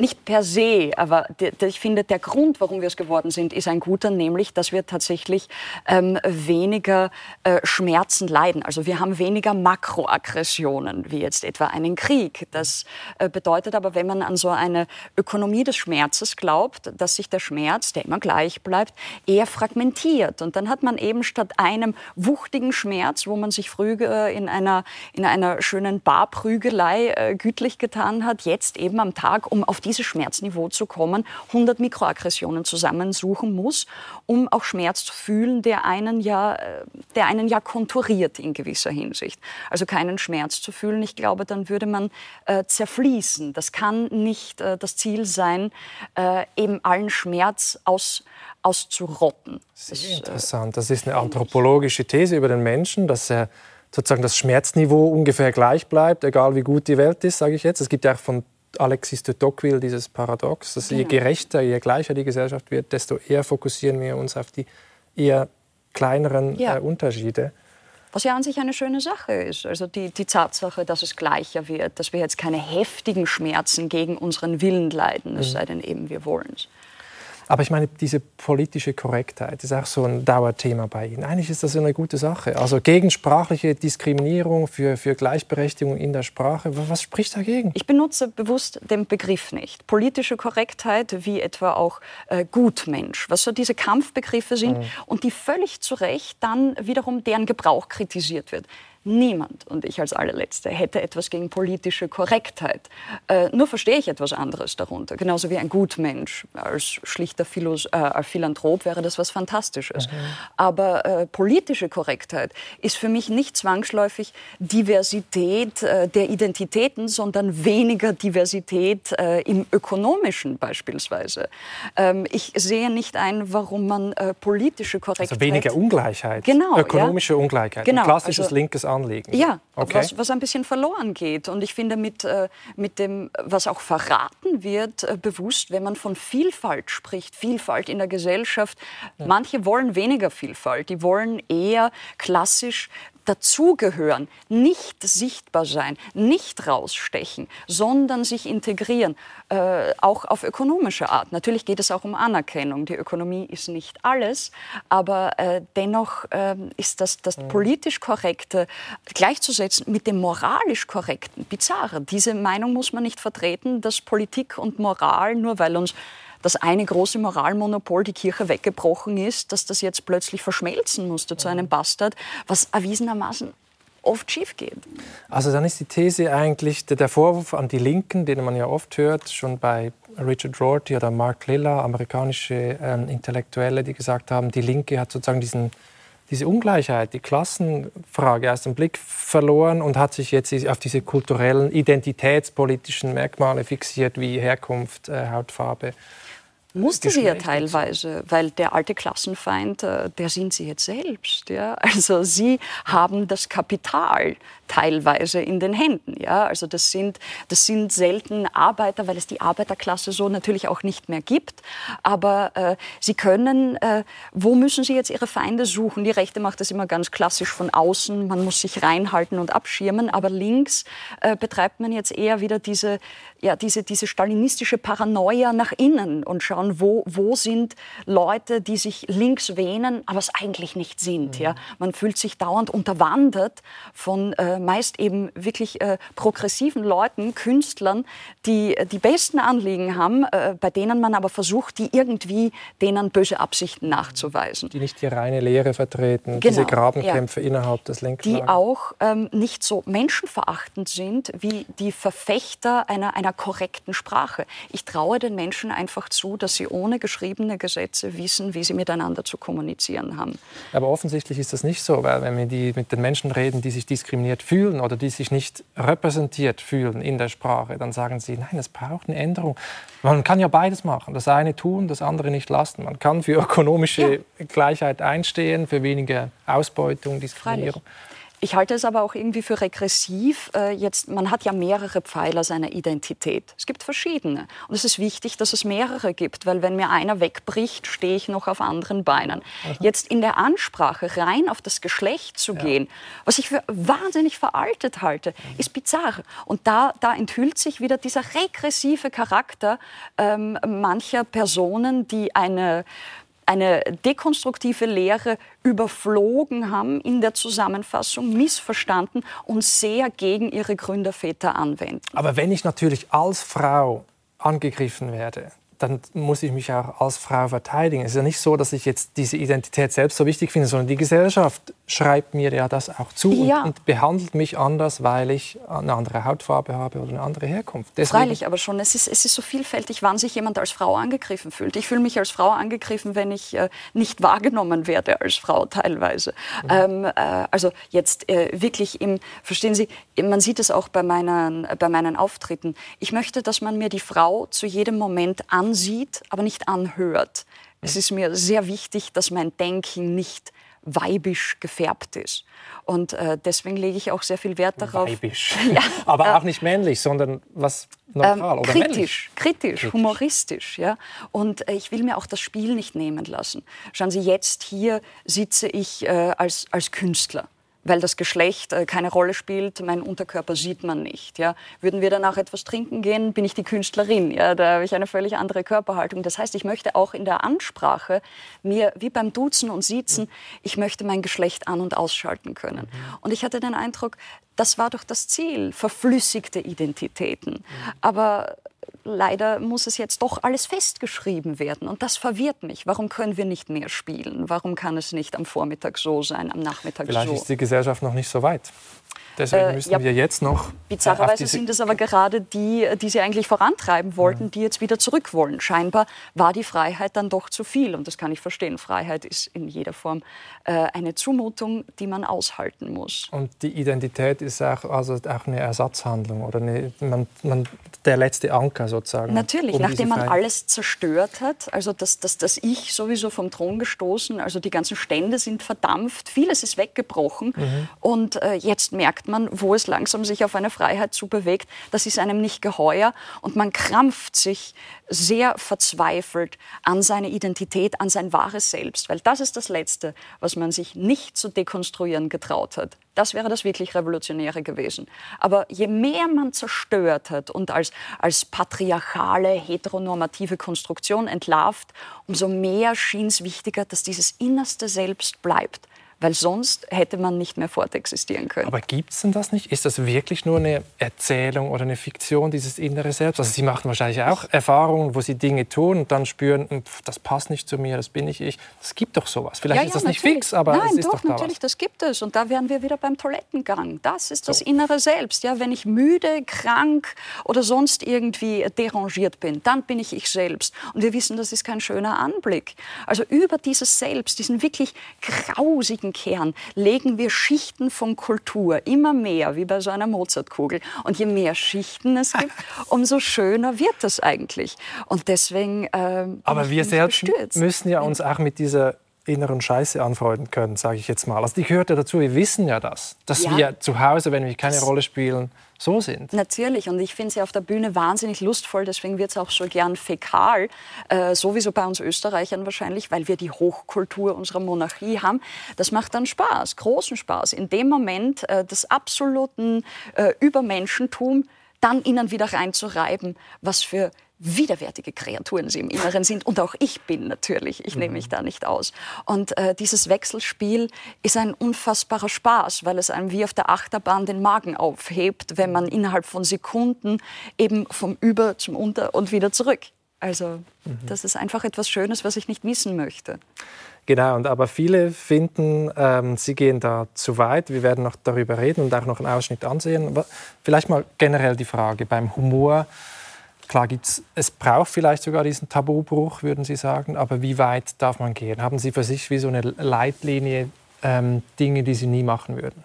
nicht per se, aber ich finde, der Grund, warum wir es geworden sind, ist ein guter, nämlich, dass wir tatsächlich ähm, weniger äh, Schmerzen leiden. Also wir haben weniger Makroaggressionen, wie jetzt etwa einen Krieg. Das äh, bedeutet aber, wenn man an so eine Ökonomie des Schmerzes glaubt, dass sich der Schmerz, der immer gleich bleibt, eher fragmentiert. Und dann hat man eben statt einem wuchtigen Schmerz, wo man sich früher in einer, in einer schönen Barprügelei äh, gütlich getan hat, jetzt eben am Tag, um auf die dieses Schmerzniveau zu kommen, 100 Mikroaggressionen zusammensuchen muss, um auch Schmerz zu fühlen, der einen ja, äh, der einen ja konturiert in gewisser Hinsicht. Also keinen Schmerz zu fühlen, ich glaube, dann würde man äh, zerfließen. Das kann nicht äh, das Ziel sein, äh, eben allen Schmerz aus auszurotten. Sehr das, äh, interessant. Das ist eine anthropologische These über den Menschen, dass er sozusagen das Schmerzniveau ungefähr gleich bleibt, egal wie gut die Welt ist, sage ich jetzt. Es gibt ja auch von Alexis de Tocqueville dieses Paradox, dass genau. je gerechter, je gleicher die Gesellschaft wird, desto eher fokussieren wir uns auf die eher kleineren ja. äh, Unterschiede. Was ja an sich eine schöne Sache ist. Also die, die Tatsache, dass es gleicher wird, dass wir jetzt keine heftigen Schmerzen gegen unseren Willen leiden, es mhm. sei denn eben, wir wollen es. Aber ich meine, diese politische Korrektheit ist auch so ein Dauerthema bei Ihnen. Eigentlich ist das eine gute Sache. Also gegen sprachliche Diskriminierung, für, für Gleichberechtigung in der Sprache. Was spricht dagegen? Ich benutze bewusst den Begriff nicht. Politische Korrektheit wie etwa auch äh, Gutmensch, was so diese Kampfbegriffe sind mhm. und die völlig zu Recht dann wiederum deren Gebrauch kritisiert wird. Niemand, und ich als allerletzte, hätte etwas gegen politische Korrektheit. Äh, nur verstehe ich etwas anderes darunter. Genauso wie ein Gutmensch. Als schlichter Philos äh, Philanthrop wäre das was Fantastisches. Mhm. Aber äh, politische Korrektheit ist für mich nicht zwangsläufig Diversität äh, der Identitäten, sondern weniger Diversität äh, im Ökonomischen beispielsweise. Ähm, ich sehe nicht ein, warum man äh, politische Korrektheit... Also weniger Ungleichheit. Genau. Ökonomische ja. Ungleichheit. Genau. Ein klassisches also, linkes Anliegen. Ja, okay. was, was ein bisschen verloren geht. Und ich finde, mit, äh, mit dem, was auch verraten wird, äh, bewusst, wenn man von Vielfalt spricht, Vielfalt in der Gesellschaft, ja. manche wollen weniger Vielfalt, die wollen eher klassisch dazugehören, nicht sichtbar sein, nicht rausstechen, sondern sich integrieren, äh, auch auf ökonomische Art. Natürlich geht es auch um Anerkennung. Die Ökonomie ist nicht alles, aber äh, dennoch äh, ist das, das mhm. politisch Korrekte gleichzusetzen mit dem moralisch Korrekten. Bizarre. Diese Meinung muss man nicht vertreten, dass Politik und Moral, nur weil uns das eine große Moralmonopol, die Kirche, weggebrochen ist, dass das jetzt plötzlich verschmelzen musste zu einem Bastard, was erwiesenermaßen oft schief geht. Also dann ist die These eigentlich der Vorwurf an die Linken, den man ja oft hört, schon bei Richard Rorty oder Mark Lilla, amerikanische ähm, Intellektuelle, die gesagt haben, die Linke hat sozusagen diesen, diese Ungleichheit, die Klassenfrage aus dem Blick verloren und hat sich jetzt auf diese kulturellen, identitätspolitischen Merkmale fixiert, wie Herkunft, äh, Hautfarbe musste sie ja teilweise, weil der alte Klassenfeind, äh, der sind sie jetzt selbst. Ja? Also sie haben das Kapital teilweise in den Händen. Ja? Also das sind, das sind selten Arbeiter, weil es die Arbeiterklasse so natürlich auch nicht mehr gibt. Aber äh, sie können, äh, wo müssen sie jetzt ihre Feinde suchen? Die Rechte macht das immer ganz klassisch von außen. Man muss sich reinhalten und abschirmen. Aber links äh, betreibt man jetzt eher wieder diese, ja, diese, diese stalinistische Paranoia nach innen und schauen, wo, wo sind Leute, die sich links wähnen, aber es eigentlich nicht sind. Mhm. Ja? Man fühlt sich dauernd unterwandert von äh, meist eben wirklich äh, progressiven Leuten, Künstlern, die äh, die besten Anliegen haben, äh, bei denen man aber versucht, die irgendwie denen böse Absichten nachzuweisen. Die nicht die reine Lehre vertreten, genau, diese Grabenkämpfe ja. innerhalb des Linklagers. Die auch ähm, nicht so menschenverachtend sind wie die Verfechter einer, einer korrekten Sprache. Ich traue den Menschen einfach zu, dass sie ohne geschriebene Gesetze wissen, wie sie miteinander zu kommunizieren haben. Aber offensichtlich ist das nicht so, weil wenn wir die, mit den Menschen reden, die sich diskriminiert fühlen oder die sich nicht repräsentiert fühlen in der Sprache, dann sagen sie, nein, es braucht eine Änderung. Man kann ja beides machen, das eine tun, das andere nicht lassen. Man kann für ökonomische ja. Gleichheit einstehen, für weniger Ausbeutung, Diskriminierung. Freilich. Ich halte es aber auch irgendwie für regressiv. Äh, jetzt, man hat ja mehrere Pfeiler seiner Identität. Es gibt verschiedene. Und es ist wichtig, dass es mehrere gibt, weil wenn mir einer wegbricht, stehe ich noch auf anderen Beinen. Aha. Jetzt in der Ansprache rein auf das Geschlecht zu ja. gehen, was ich für wahnsinnig veraltet halte, ist bizarr. Und da, da enthüllt sich wieder dieser regressive Charakter ähm, mancher Personen, die eine eine dekonstruktive Lehre überflogen haben in der Zusammenfassung, missverstanden und sehr gegen ihre Gründerväter anwenden. Aber wenn ich natürlich als Frau angegriffen werde, dann muss ich mich auch als Frau verteidigen. Es ist ja nicht so, dass ich jetzt diese Identität selbst so wichtig finde, sondern die Gesellschaft schreibt mir ja das auch zu ja. und, und, behandelt mich anders, weil ich eine andere Hautfarbe habe oder eine andere Herkunft. Deswegen Freilich, aber schon. Es ist, es ist so vielfältig, wann sich jemand als Frau angegriffen fühlt. Ich fühle mich als Frau angegriffen, wenn ich äh, nicht wahrgenommen werde als Frau teilweise. Mhm. Ähm, äh, also jetzt äh, wirklich im, verstehen Sie, man sieht es auch bei meinen, bei meinen Auftritten. Ich möchte, dass man mir die Frau zu jedem Moment an ansieht, aber nicht anhört. Es ist mir sehr wichtig, dass mein Denken nicht weibisch gefärbt ist. Und äh, deswegen lege ich auch sehr viel Wert darauf. Weibisch. ja, aber äh, auch nicht männlich, sondern was neutral ähm, oder kritisch, kritisch, kritisch, humoristisch. Ja? Und äh, ich will mir auch das Spiel nicht nehmen lassen. Schauen Sie, jetzt hier sitze ich äh, als, als Künstler weil das Geschlecht äh, keine Rolle spielt, mein Unterkörper sieht man nicht. Ja. Würden wir danach etwas trinken gehen, bin ich die Künstlerin. Ja. Da habe ich eine völlig andere Körperhaltung. Das heißt, ich möchte auch in der Ansprache mir, wie beim Duzen und Siezen, ich möchte mein Geschlecht an- und ausschalten können. Mhm. Und ich hatte den Eindruck, das war doch das Ziel, verflüssigte Identitäten. Aber leider muss es jetzt doch alles festgeschrieben werden. Und das verwirrt mich. Warum können wir nicht mehr spielen? Warum kann es nicht am Vormittag so sein, am Nachmittag Vielleicht so? Vielleicht ist die Gesellschaft noch nicht so weit. Deswegen äh, müssen ja, wir jetzt noch. Bizarrerweise sind es aber gerade die, die sie eigentlich vorantreiben wollten, mhm. die jetzt wieder zurück wollen. Scheinbar war die Freiheit dann doch zu viel. Und das kann ich verstehen. Freiheit ist in jeder Form äh, eine Zumutung, die man aushalten muss. Und die Identität ist auch, also auch eine Ersatzhandlung oder eine, man, man, der letzte Anker sozusagen. Natürlich, um nachdem man alles zerstört hat, also das, das, das Ich sowieso vom Thron gestoßen, also die ganzen Stände sind verdampft, vieles ist weggebrochen. Mhm. Und äh, jetzt merkt man, wo es langsam sich auf eine Freiheit zubewegt. Das ist einem nicht geheuer und man krampft sich sehr verzweifelt an seine Identität, an sein wahres Selbst, weil das ist das Letzte, was man sich nicht zu dekonstruieren getraut hat. Das wäre das wirklich Revolutionäre gewesen. Aber je mehr man zerstört hat und als, als patriarchale, heteronormative Konstruktion entlarvt, umso mehr schien es wichtiger, dass dieses innerste Selbst bleibt weil sonst hätte man nicht mehr fortexistieren können. Aber gibt es denn das nicht? Ist das wirklich nur eine Erzählung oder eine Fiktion, dieses innere Selbst? Also Sie machen wahrscheinlich auch Erfahrungen, wo Sie Dinge tun und dann spüren, hm, das passt nicht zu mir, das bin nicht ich. Es gibt doch sowas. Vielleicht ja, ist das ja, nicht fix, aber Nein, es ist doch, doch da natürlich, was. das gibt es. Und da wären wir wieder beim Toilettengang. Das ist das so. innere Selbst. Ja, wenn ich müde, krank oder sonst irgendwie derangiert bin, dann bin ich ich selbst. Und wir wissen, das ist kein schöner Anblick. Also über dieses Selbst, diesen wirklich grausigen gleichen Kern legen wir Schichten von Kultur immer mehr, wie bei so einer Mozartkugel. Und je mehr Schichten es gibt, umso schöner wird es eigentlich. Und deswegen. Ähm, Aber wir selbst bestürzt. müssen ja uns auch mit dieser inneren Scheiße anfreunden können, sage ich jetzt mal. Also die gehört ja dazu. Wir wissen ja das, dass ja. wir zu Hause, wenn wir keine Rolle spielen, so sind. Natürlich. Und ich finde sie auf der Bühne wahnsinnig lustvoll. Deswegen wird es auch so gern fäkal. Äh, sowieso bei uns Österreichern wahrscheinlich, weil wir die Hochkultur unserer Monarchie haben. Das macht dann Spaß, großen Spaß. In dem Moment äh, des absoluten äh, Übermenschentum dann ihnen wieder reinzureiben, was für widerwärtige Kreaturen sie im Inneren sind. Und auch ich bin natürlich. Ich nehme mich mhm. da nicht aus. Und äh, dieses Wechselspiel ist ein unfassbarer Spaß, weil es einem wie auf der Achterbahn den Magen aufhebt, wenn man innerhalb von Sekunden eben vom Über zum Unter und wieder zurück. Also mhm. das ist einfach etwas Schönes, was ich nicht missen möchte. Genau, und aber viele finden, ähm, sie gehen da zu weit. Wir werden noch darüber reden und auch noch einen Ausschnitt ansehen. Aber vielleicht mal generell die Frage beim Humor. Klar gibt's, es braucht vielleicht sogar diesen Tabubruch, würden Sie sagen, aber wie weit darf man gehen? Haben Sie für sich wie so eine Leitlinie ähm, Dinge, die Sie nie machen würden?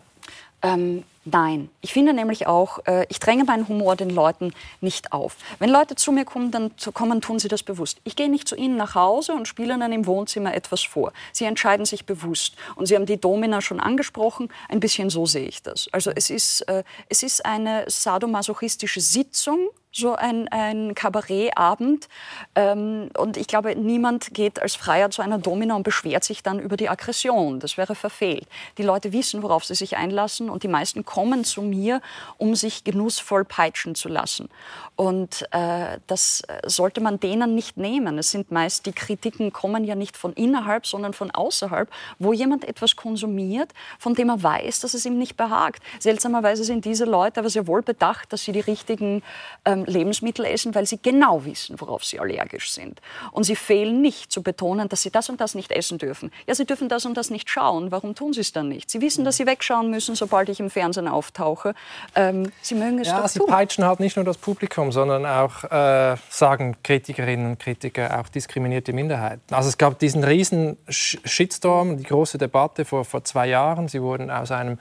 Ähm, Nein, ich finde nämlich auch, äh, ich dränge meinen Humor den Leuten nicht auf. Wenn Leute zu mir kommen, dann kommen, tun sie das bewusst. Ich gehe nicht zu ihnen nach Hause und spiele dann im Wohnzimmer etwas vor. Sie entscheiden sich bewusst. Und Sie haben die Domina schon angesprochen. Ein bisschen so sehe ich das. Also es ist, äh, es ist eine sadomasochistische Sitzung so ein, ein Kabarettabend. Ähm, und ich glaube, niemand geht als Freier zu einer Domina und beschwert sich dann über die Aggression. Das wäre verfehlt. Die Leute wissen, worauf sie sich einlassen und die meisten kommen zu mir, um sich genussvoll peitschen zu lassen. Und äh, das sollte man denen nicht nehmen. Es sind meist, die Kritiken kommen ja nicht von innerhalb, sondern von außerhalb, wo jemand etwas konsumiert, von dem er weiß, dass es ihm nicht behagt. Seltsamerweise sind diese Leute aber sehr wohl bedacht, dass sie die richtigen ähm, Lebensmittel essen, weil sie genau wissen, worauf sie allergisch sind. Und sie fehlen nicht zu betonen, dass sie das und das nicht essen dürfen. Ja, sie dürfen das und das nicht schauen. Warum tun sie es dann nicht? Sie wissen, dass sie wegschauen müssen, sobald ich im Fernsehen auftauche. Ähm, sie mögen es ja, doch sie tun. peitschen halt nicht nur das Publikum, sondern auch, äh, sagen Kritikerinnen und Kritiker, auch diskriminierte Minderheiten. Also es gab diesen riesen Shitstorm, die große Debatte vor, vor zwei Jahren. Sie wurden aus einem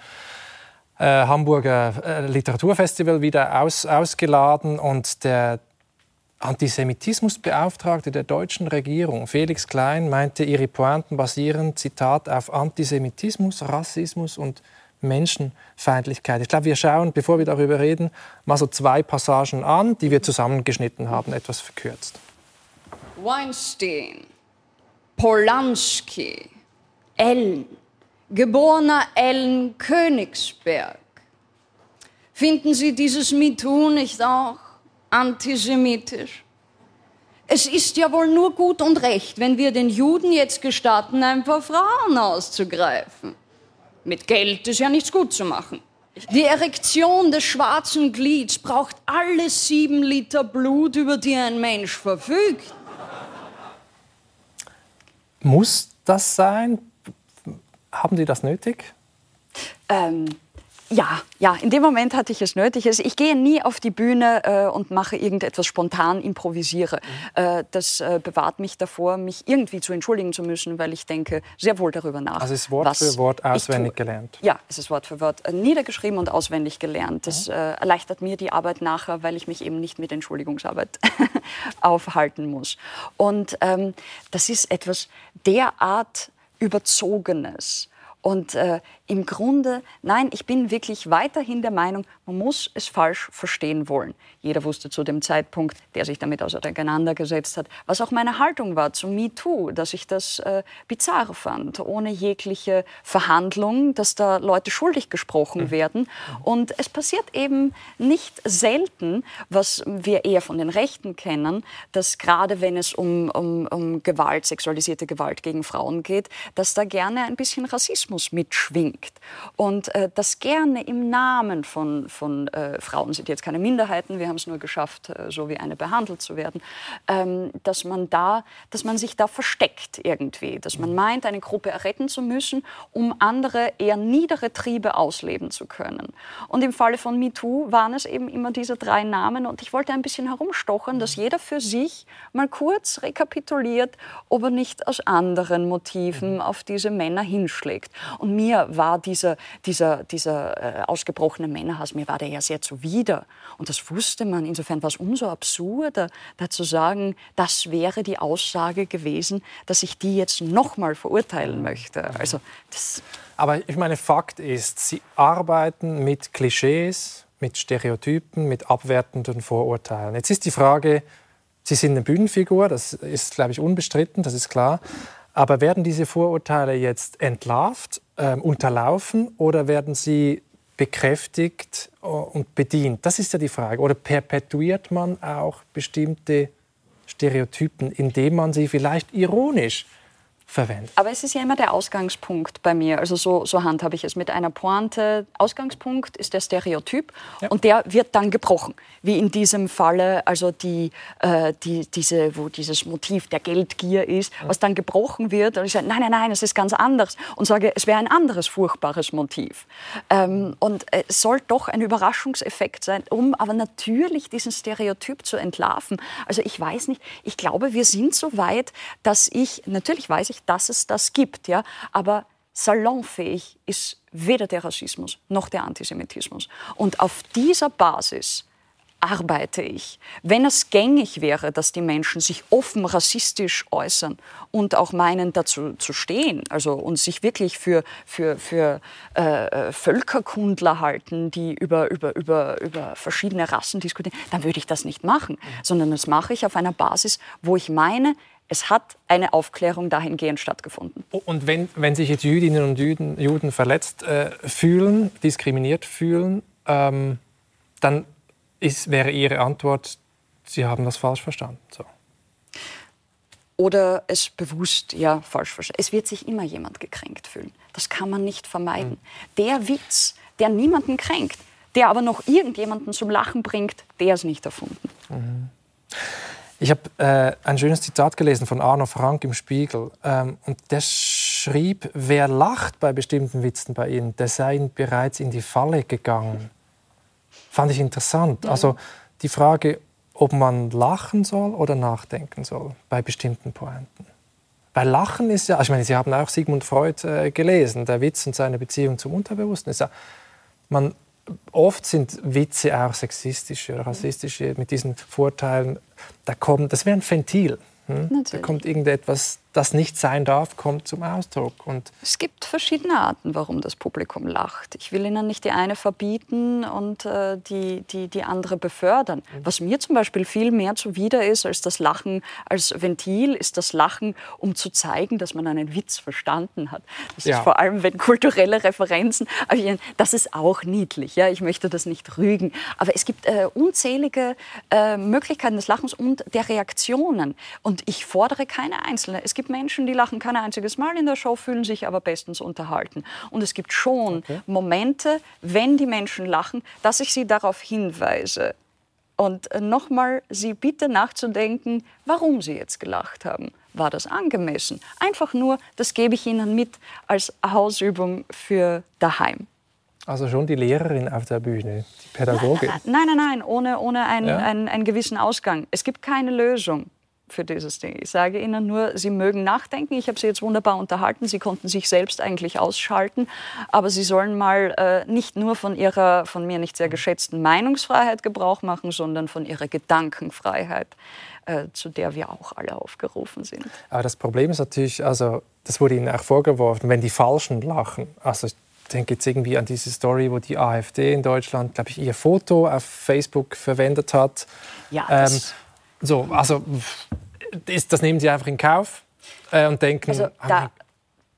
äh, Hamburger äh, Literaturfestival wieder aus, ausgeladen und der Antisemitismusbeauftragte der deutschen Regierung, Felix Klein, meinte, ihre Pointen basieren, Zitat, auf Antisemitismus, Rassismus und Menschenfeindlichkeit. Ich glaube, wir schauen, bevor wir darüber reden, mal so zwei Passagen an, die wir zusammengeschnitten haben, etwas verkürzt. Weinstein, Polanski, Ellen, geborener Ellen Königsberg. Finden Sie dieses MeToo nicht auch antisemitisch? Es ist ja wohl nur gut und recht, wenn wir den Juden jetzt gestatten, ein paar Frauen auszugreifen. Mit Geld ist ja nichts gut zu machen. Die Erektion des schwarzen Glieds braucht alle sieben Liter Blut, über die ein Mensch verfügt. Muss das sein? Haben die das nötig? Ähm, ja, ja, in dem Moment hatte ich es nötig. Also ich gehe nie auf die Bühne äh, und mache irgendetwas spontan, improvisiere. Mhm. Äh, das äh, bewahrt mich davor, mich irgendwie zu entschuldigen zu müssen, weil ich denke sehr wohl darüber nach. Also es ist Wort für Wort auswendig gelernt? Ja, es ist Wort für Wort äh, niedergeschrieben und auswendig gelernt. Das mhm. Äh, erleichtert mir die Arbeit nachher, weil ich mich eben nicht mit Entschuldigungsarbeit aufhalten muss. Und ähm, das ist etwas derart Überzogenes. Und äh, im Grunde, nein, ich bin wirklich weiterhin der Meinung, man muss es falsch verstehen wollen. Jeder wusste zu dem Zeitpunkt, der sich damit auseinandergesetzt hat, was auch meine Haltung war zu MeToo, dass ich das äh, bizarr fand, ohne jegliche Verhandlung, dass da Leute schuldig gesprochen mhm. werden. Und es passiert eben nicht selten, was wir eher von den Rechten kennen, dass gerade wenn es um, um, um Gewalt, sexualisierte Gewalt gegen Frauen geht, dass da gerne ein bisschen Rassismus mitschwingt. Und äh, das gerne im Namen von, von äh, Frauen sind jetzt keine Minderheiten, wir haben es nur geschafft, äh, so wie eine behandelt zu werden, ähm, dass man da, dass man sich da versteckt irgendwie, dass man meint, eine Gruppe erretten zu müssen, um andere eher niedere Triebe ausleben zu können. Und im Falle von MeToo waren es eben immer diese drei Namen. Und ich wollte ein bisschen herumstochern, dass jeder für sich mal kurz rekapituliert, ob er nicht aus anderen Motiven auf diese Männer hinschlägt. Und mir war dieser, dieser, dieser äh, ausgebrochene Männerhass, mir war der ja sehr zuwider. Und das wusste man. Insofern war es umso absurder, da zu sagen, das wäre die Aussage gewesen, dass ich die jetzt nochmal verurteilen möchte. Also das Aber ich meine, Fakt ist, Sie arbeiten mit Klischees, mit Stereotypen, mit abwertenden Vorurteilen. Jetzt ist die Frage, Sie sind eine Bühnenfigur, das ist, glaube ich, unbestritten, das ist klar. Aber werden diese Vorurteile jetzt entlarvt, äh, unterlaufen oder werden sie bekräftigt äh, und bedient? Das ist ja die Frage. Oder perpetuiert man auch bestimmte Stereotypen, indem man sie vielleicht ironisch verwendet. Aber es ist ja immer der Ausgangspunkt bei mir. Also so, so handhabe ich es mit einer Pointe. Ausgangspunkt ist der Stereotyp ja. und der wird dann gebrochen. Wie in diesem Falle, also die, äh, die, diese, wo dieses Motiv der Geldgier ist, was dann gebrochen wird. Und ich sage, nein, nein, nein, es ist ganz anders. Und sage, es wäre ein anderes furchtbares Motiv. Ähm, und es soll doch ein Überraschungseffekt sein, um aber natürlich diesen Stereotyp zu entlarven. Also ich weiß nicht, ich glaube, wir sind so weit, dass ich, natürlich weiß ich, dass es das gibt. Ja? Aber salonfähig ist weder der Rassismus noch der Antisemitismus. Und auf dieser Basis arbeite ich. Wenn es gängig wäre, dass die Menschen sich offen rassistisch äußern und auch meinen, dazu zu stehen, also und sich wirklich für, für, für äh, Völkerkundler halten, die über, über, über, über verschiedene Rassen diskutieren, dann würde ich das nicht machen, sondern das mache ich auf einer Basis, wo ich meine, es hat eine Aufklärung dahingehend stattgefunden. Und wenn, wenn sich jetzt Jüdinnen und Juden, Juden verletzt äh, fühlen, diskriminiert fühlen, ähm, dann ist, wäre Ihre Antwort, Sie haben das falsch verstanden. So. Oder es bewusst ja falsch verstanden. Es wird sich immer jemand gekränkt fühlen. Das kann man nicht vermeiden. Mhm. Der Witz, der niemanden kränkt, der aber noch irgendjemanden zum Lachen bringt, der ist nicht erfunden. Mhm. Ich habe äh, ein schönes Zitat gelesen von Arno Frank im Spiegel. Ähm, und der schrieb, wer lacht bei bestimmten Witzen bei Ihnen, der sei bereits in die Falle gegangen. Fand ich interessant. Also die Frage, ob man lachen soll oder nachdenken soll bei bestimmten Pointen. Weil Lachen ist ja, ich meine, Sie haben auch Sigmund Freud äh, gelesen, der Witz und seine Beziehung zum Unterbewussten. Ist ja, man, oft sind Witze auch sexistische oder rassistische mit diesen Vorteilen. Da kommt, das wäre ein Ventil. Hm? Da kommt irgendetwas das nicht sein darf, kommt zum Ausdruck. Und es gibt verschiedene Arten, warum das Publikum lacht. Ich will Ihnen nicht die eine verbieten und äh, die, die, die andere befördern. Mhm. Was mir zum Beispiel viel mehr zuwider ist als das Lachen als Ventil, ist das Lachen, um zu zeigen, dass man einen Witz verstanden hat. Das ja. ist vor allem, wenn kulturelle Referenzen, das ist auch niedlich. Ja? Ich möchte das nicht rügen. Aber es gibt äh, unzählige äh, Möglichkeiten des Lachens und der Reaktionen. Und ich fordere keine einzelne. Es gibt gibt Menschen, die lachen kein einziges Mal in der Show, fühlen sich aber bestens unterhalten. Und es gibt schon okay. Momente, wenn die Menschen lachen, dass ich sie darauf hinweise. Und äh, nochmal, sie bitte nachzudenken, warum sie jetzt gelacht haben. War das angemessen? Einfach nur, das gebe ich Ihnen mit als Hausübung für daheim. Also schon die Lehrerin auf der Bühne, die Pädagogin? Nein, nein, nein, ohne, ohne einen, ja? einen, einen gewissen Ausgang. Es gibt keine Lösung für dieses Ding. Ich sage Ihnen nur, Sie mögen nachdenken. Ich habe Sie jetzt wunderbar unterhalten. Sie konnten sich selbst eigentlich ausschalten. Aber Sie sollen mal äh, nicht nur von Ihrer von mir nicht sehr geschätzten Meinungsfreiheit Gebrauch machen, sondern von Ihrer Gedankenfreiheit, äh, zu der wir auch alle aufgerufen sind. Aber das Problem ist natürlich, also das wurde Ihnen auch vorgeworfen, wenn die Falschen lachen. Also ich denke jetzt irgendwie an diese Story, wo die AfD in Deutschland, glaube ich, ihr Foto auf Facebook verwendet hat. Ja, das ähm, so, also ist, das nehmen Sie einfach in Kauf äh, und denken. Also da,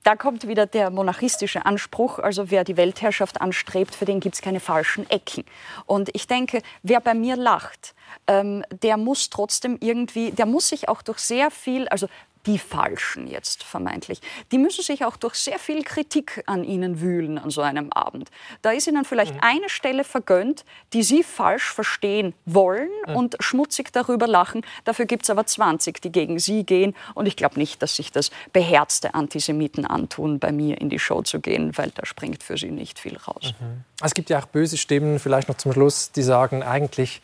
da kommt wieder der monarchistische Anspruch. Also wer die Weltherrschaft anstrebt, für den gibt es keine falschen Ecken. Und ich denke, wer bei mir lacht, ähm, der muss trotzdem irgendwie, der muss sich auch durch sehr viel, also die Falschen jetzt vermeintlich, die müssen sich auch durch sehr viel Kritik an ihnen wühlen an so einem Abend. Da ist ihnen vielleicht mhm. eine Stelle vergönnt, die sie falsch verstehen wollen mhm. und schmutzig darüber lachen. Dafür gibt es aber 20, die gegen sie gehen. Und ich glaube nicht, dass sich das beherzte Antisemiten antun, bei mir in die Show zu gehen, weil da springt für sie nicht viel raus. Mhm. Es gibt ja auch böse Stimmen, vielleicht noch zum Schluss, die sagen, eigentlich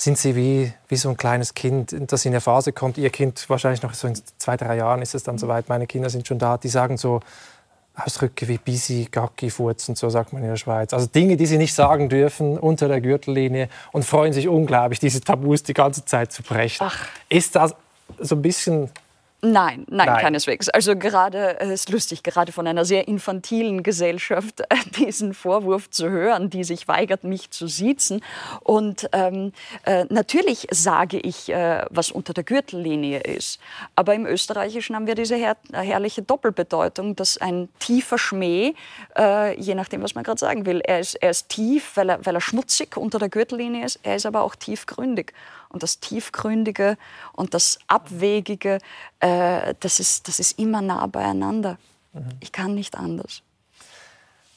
sind sie wie, wie so ein kleines Kind, das in eine Phase kommt. Ihr Kind wahrscheinlich noch so in zwei, drei Jahren ist es dann soweit. Meine Kinder sind schon da. Die sagen so Ausdrücke wie Bisi, Gacki, Furz und so sagt man in der Schweiz. Also Dinge, die sie nicht sagen dürfen unter der Gürtellinie und freuen sich unglaublich, diese Tabus die ganze Zeit zu brechen. Ach. Ist das so ein bisschen Nein, nein, nein, keineswegs. Also gerade, es ist lustig, gerade von einer sehr infantilen Gesellschaft äh, diesen Vorwurf zu hören, die sich weigert, mich zu siezen. Und ähm, äh, natürlich sage ich, äh, was unter der Gürtellinie ist. Aber im Österreichischen haben wir diese her herrliche Doppelbedeutung, dass ein tiefer Schmäh, äh, je nachdem, was man gerade sagen will, er ist, er ist tief, weil er, weil er schmutzig unter der Gürtellinie ist, er ist aber auch tiefgründig und das Tiefgründige und das Abwegige, äh, das, ist, das ist immer nah beieinander. Mhm. Ich kann nicht anders.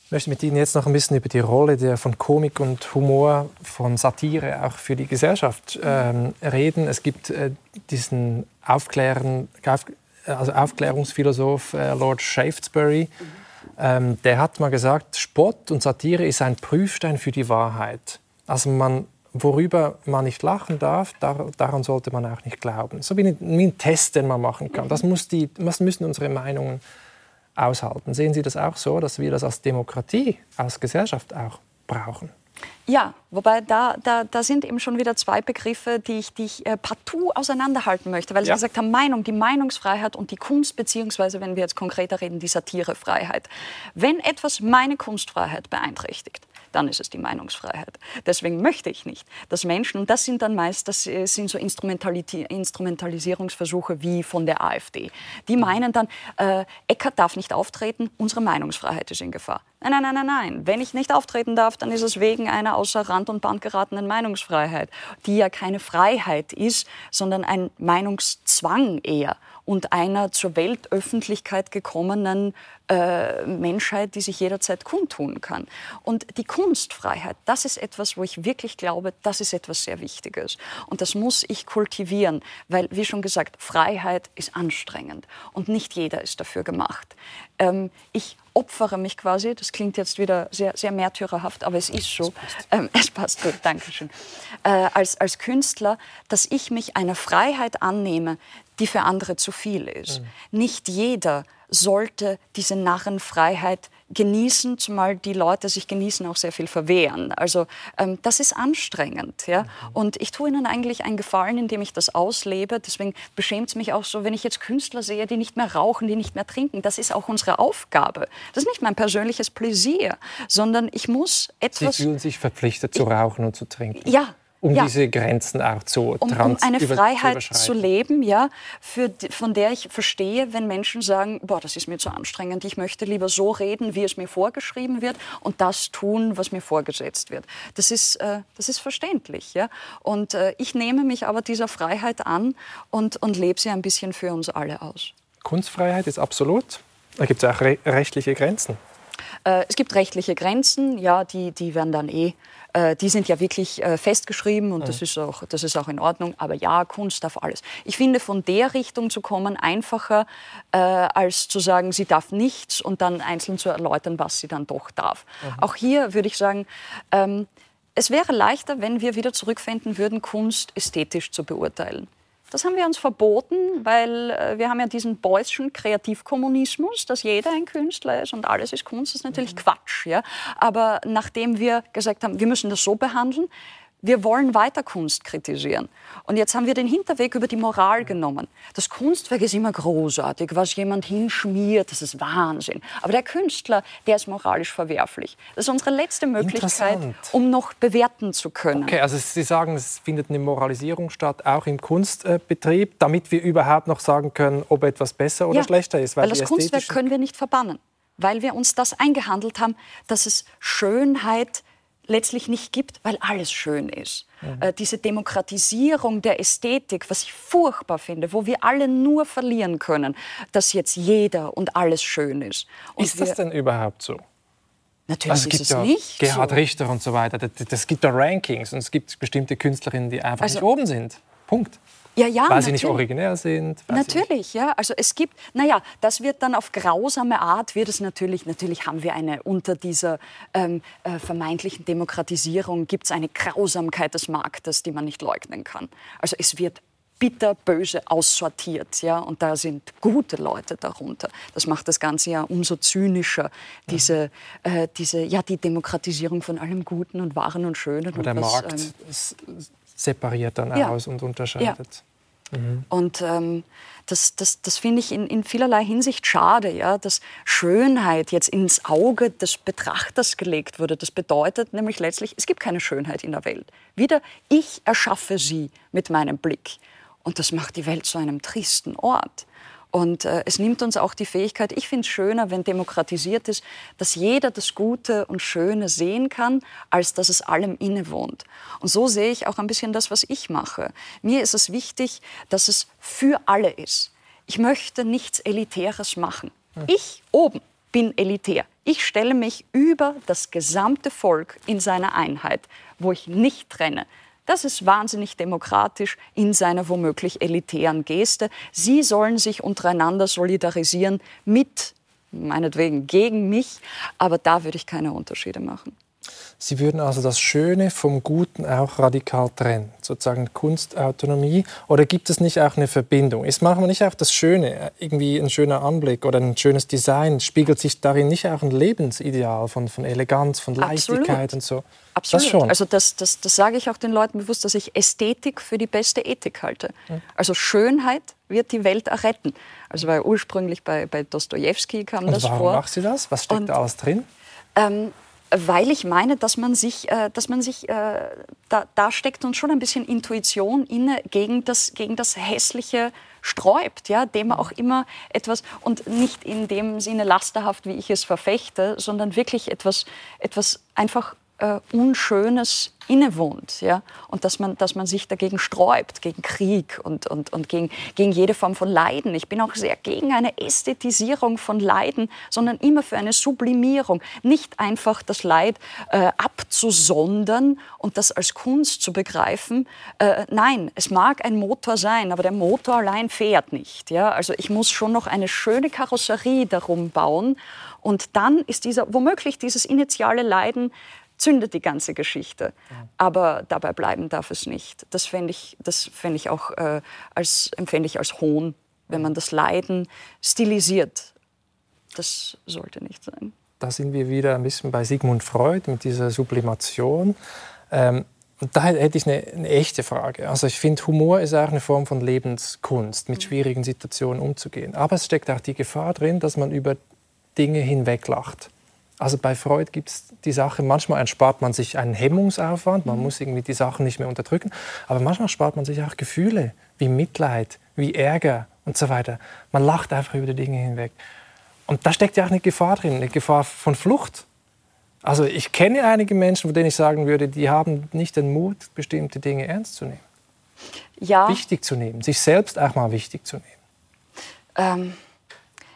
Ich möchte mit Ihnen jetzt noch ein bisschen über die Rolle der, von Komik und Humor, von Satire auch für die Gesellschaft ähm, reden. Es gibt äh, diesen Aufklären, auf, also Aufklärungsphilosoph äh, Lord Shaftesbury, mhm. ähm, der hat mal gesagt, Spott und Satire ist ein Prüfstein für die Wahrheit. Also man worüber man nicht lachen darf, daran sollte man auch nicht glauben. So wie ein, Test, den man machen kann. Das, die, das müssen unsere Meinungen aushalten. Sehen Sie das auch so, dass wir das als Demokratie, als Gesellschaft auch brauchen? Ja, wobei da, da, da sind eben schon wieder zwei Begriffe, die ich, die ich äh, partout auseinanderhalten möchte, weil Sie gesagt haben, Meinung, die Meinungsfreiheit und die Kunst, beziehungsweise, wenn wir jetzt konkreter reden, die Satirefreiheit. Wenn etwas meine Kunstfreiheit beeinträchtigt, dann ist es die Meinungsfreiheit. Deswegen möchte ich nicht, dass Menschen, und das sind dann meist, das äh, sind so Instrumentalisierungsversuche wie von der AfD, die meinen dann, äh, Eckert darf nicht auftreten, unsere Meinungsfreiheit ist in Gefahr. Nein, nein, nein, nein, nein. Wenn ich nicht auftreten darf, dann ist es wegen einer außer Rand und Band geratenen Meinungsfreiheit, die ja keine Freiheit ist, sondern ein Meinungszwang eher und einer zur Weltöffentlichkeit gekommenen äh, Menschheit, die sich jederzeit kundtun kann. Und die Kunstfreiheit, das ist etwas, wo ich wirklich glaube, das ist etwas sehr Wichtiges. Und das muss ich kultivieren, weil, wie schon gesagt, Freiheit ist anstrengend und nicht jeder ist dafür gemacht. Ähm, ich opfere mich quasi, das klingt jetzt wieder sehr, sehr märtyrerhaft, aber es ist so, ähm, es passt gut, danke schön, äh, als, als Künstler, dass ich mich einer Freiheit annehme, die für andere zu viel ist. Mhm. Nicht jeder sollte diese Narrenfreiheit genießen, zumal die Leute sich genießen auch sehr viel verwehren. Also ähm, das ist anstrengend. Ja? Mhm. Und ich tue ihnen eigentlich einen Gefallen, indem ich das auslebe. Deswegen beschämt es mich auch so, wenn ich jetzt Künstler sehe, die nicht mehr rauchen, die nicht mehr trinken. Das ist auch unsere Aufgabe. Das ist nicht mein persönliches Pläsier, sondern ich muss etwas... Sie fühlen sich verpflichtet zu rauchen und zu trinken. Ja, um ja. diese Grenzen auch zu um, um eine Freiheit zu, zu leben, ja, für, von der ich verstehe, wenn Menschen sagen, boah, das ist mir zu anstrengend, ich möchte lieber so reden, wie es mir vorgeschrieben wird und das tun, was mir vorgesetzt wird. Das ist, äh, das ist verständlich, ja. Und äh, ich nehme mich aber dieser Freiheit an und, und lebe sie ein bisschen für uns alle aus. Kunstfreiheit ist absolut. Da gibt es auch re rechtliche Grenzen. Äh, es gibt rechtliche Grenzen, ja, die, die werden dann eh äh, die sind ja wirklich äh, festgeschrieben und das, ist auch, das ist auch in Ordnung. Aber ja, Kunst darf alles. Ich finde, von der Richtung zu kommen, einfacher, als zu sagen, sie darf nichts und dann einzeln zu erläutern, was sie dann doch darf. Mhm. Auch hier würde ich sagen, ähm, es wäre leichter, wenn wir wieder zurückfinden würden, Kunst ästhetisch zu beurteilen. Das haben wir uns verboten, weil äh, wir haben ja diesen Beuyschen Kreativkommunismus, dass jeder ein Künstler ist und alles ist Kunst. Das ist natürlich mhm. Quatsch. Ja? Aber nachdem wir gesagt haben, wir müssen das so behandeln, wir wollen weiter Kunst kritisieren. Und jetzt haben wir den Hinterweg über die Moral genommen. Das Kunstwerk ist immer großartig, was jemand hinschmiert, das ist Wahnsinn. Aber der Künstler, der ist moralisch verwerflich. Das ist unsere letzte Möglichkeit, um noch bewerten zu können. Okay, also Sie sagen, es findet eine Moralisierung statt, auch im Kunstbetrieb, damit wir überhaupt noch sagen können, ob etwas besser oder ja, schlechter ist. Weil, weil das Kunstwerk können wir nicht verbannen, weil wir uns das eingehandelt haben, dass es Schönheit letztlich nicht gibt, weil alles schön ist. Mhm. Diese Demokratisierung der Ästhetik, was ich furchtbar finde, wo wir alle nur verlieren können, dass jetzt jeder und alles schön ist. Und ist das denn überhaupt so? Natürlich also es gibt ist es ja nicht Gerhard so. Richter und so weiter. Das, das gibt da Rankings und es gibt bestimmte Künstlerinnen, die einfach also, nicht oben sind. Punkt. Ja, ja, weil natürlich. sie nicht originär sind. Natürlich, ja. Also es gibt, naja, das wird dann auf grausame Art, wird es natürlich, natürlich haben wir eine, unter dieser ähm, äh, vermeintlichen Demokratisierung gibt es eine Grausamkeit des Marktes, die man nicht leugnen kann. Also es wird bitterböse aussortiert, ja, und da sind gute Leute darunter. Das macht das Ganze ja umso zynischer, diese, äh, diese, ja, die Demokratisierung von allem Guten und Wahren und Schönen. Aber der was, Markt ähm, separiert dann ja. aus und unterscheidet. Ja. Mhm. Und ähm, das, das, das finde ich in, in, vielerlei Hinsicht schade, ja, dass Schönheit jetzt ins Auge des Betrachters gelegt wurde. Das bedeutet nämlich letztlich, es gibt keine Schönheit in der Welt. Wieder, ich erschaffe sie mit meinem Blick. Und das macht die Welt zu einem tristen Ort. Und äh, es nimmt uns auch die Fähigkeit, ich finde es schöner, wenn demokratisiert ist, dass jeder das Gute und Schöne sehen kann, als dass es allem innewohnt. Und so sehe ich auch ein bisschen das, was ich mache. Mir ist es wichtig, dass es für alle ist. Ich möchte nichts Elitäres machen. Ich oben bin elitär. Ich stelle mich über das gesamte Volk in seiner Einheit, wo ich nicht trenne. Das ist wahnsinnig demokratisch in seiner womöglich elitären Geste. Sie sollen sich untereinander solidarisieren mit, meinetwegen gegen mich, aber da würde ich keine Unterschiede machen. Sie würden also das Schöne vom Guten auch radikal trennen, sozusagen Kunstautonomie. Oder gibt es nicht auch eine Verbindung? Ist manchmal nicht auch das Schöne, irgendwie ein schöner Anblick oder ein schönes Design, spiegelt sich darin nicht auch ein Lebensideal von, von Eleganz, von Leichtigkeit Absolut. und so? Absolut. Das schon. Also das, das, das sage ich auch den Leuten bewusst, dass ich Ästhetik für die beste Ethik halte. Also Schönheit wird die Welt erretten. Also weil ursprünglich bei, bei Dostoevsky kam und das warum vor. Warum macht sie das? Was steckt und, da alles drin? Ähm, weil ich meine, dass man sich, äh, dass man sich äh, da, da steckt uns schon ein bisschen Intuition inne gegen das, gegen das hässliche sträubt, ja, dem man auch immer etwas und nicht in dem Sinne lasterhaft, wie ich es verfechte, sondern wirklich etwas, etwas einfach äh, Unschönes innewohnt. Ja? Und dass man, dass man sich dagegen sträubt, gegen Krieg und, und, und gegen, gegen jede Form von Leiden. Ich bin auch sehr gegen eine Ästhetisierung von Leiden, sondern immer für eine Sublimierung. Nicht einfach das Leid äh, abzusondern und das als Kunst zu begreifen. Äh, nein, es mag ein Motor sein, aber der Motor allein fährt nicht. Ja? Also ich muss schon noch eine schöne Karosserie darum bauen. Und dann ist dieser, womöglich dieses initiale Leiden zündet die ganze Geschichte. Aber dabei bleiben darf es nicht. Das fände ich, das fänd ich auch äh, als, empfände ich als Hohn, wenn man das Leiden stilisiert. Das sollte nicht sein. Da sind wir wieder ein bisschen bei Sigmund Freud mit dieser Sublimation. Ähm, und da hätte ich eine, eine, echte Frage. Also ich finde, Humor ist auch eine Form von Lebenskunst, mit schwierigen Situationen umzugehen. Aber es steckt auch die Gefahr drin, dass man über Dinge hinweglacht. Also bei Freud gibt es die Sache, manchmal erspart man sich einen Hemmungsaufwand, man mhm. muss irgendwie die Sachen nicht mehr unterdrücken, aber manchmal spart man sich auch Gefühle wie Mitleid, wie Ärger und so weiter. Man lacht einfach über die Dinge hinweg. Und da steckt ja auch eine Gefahr drin, eine Gefahr von Flucht. Also ich kenne einige Menschen, von denen ich sagen würde, die haben nicht den Mut, bestimmte Dinge ernst zu nehmen. Ja. Wichtig zu nehmen, sich selbst auch mal wichtig zu nehmen. Ähm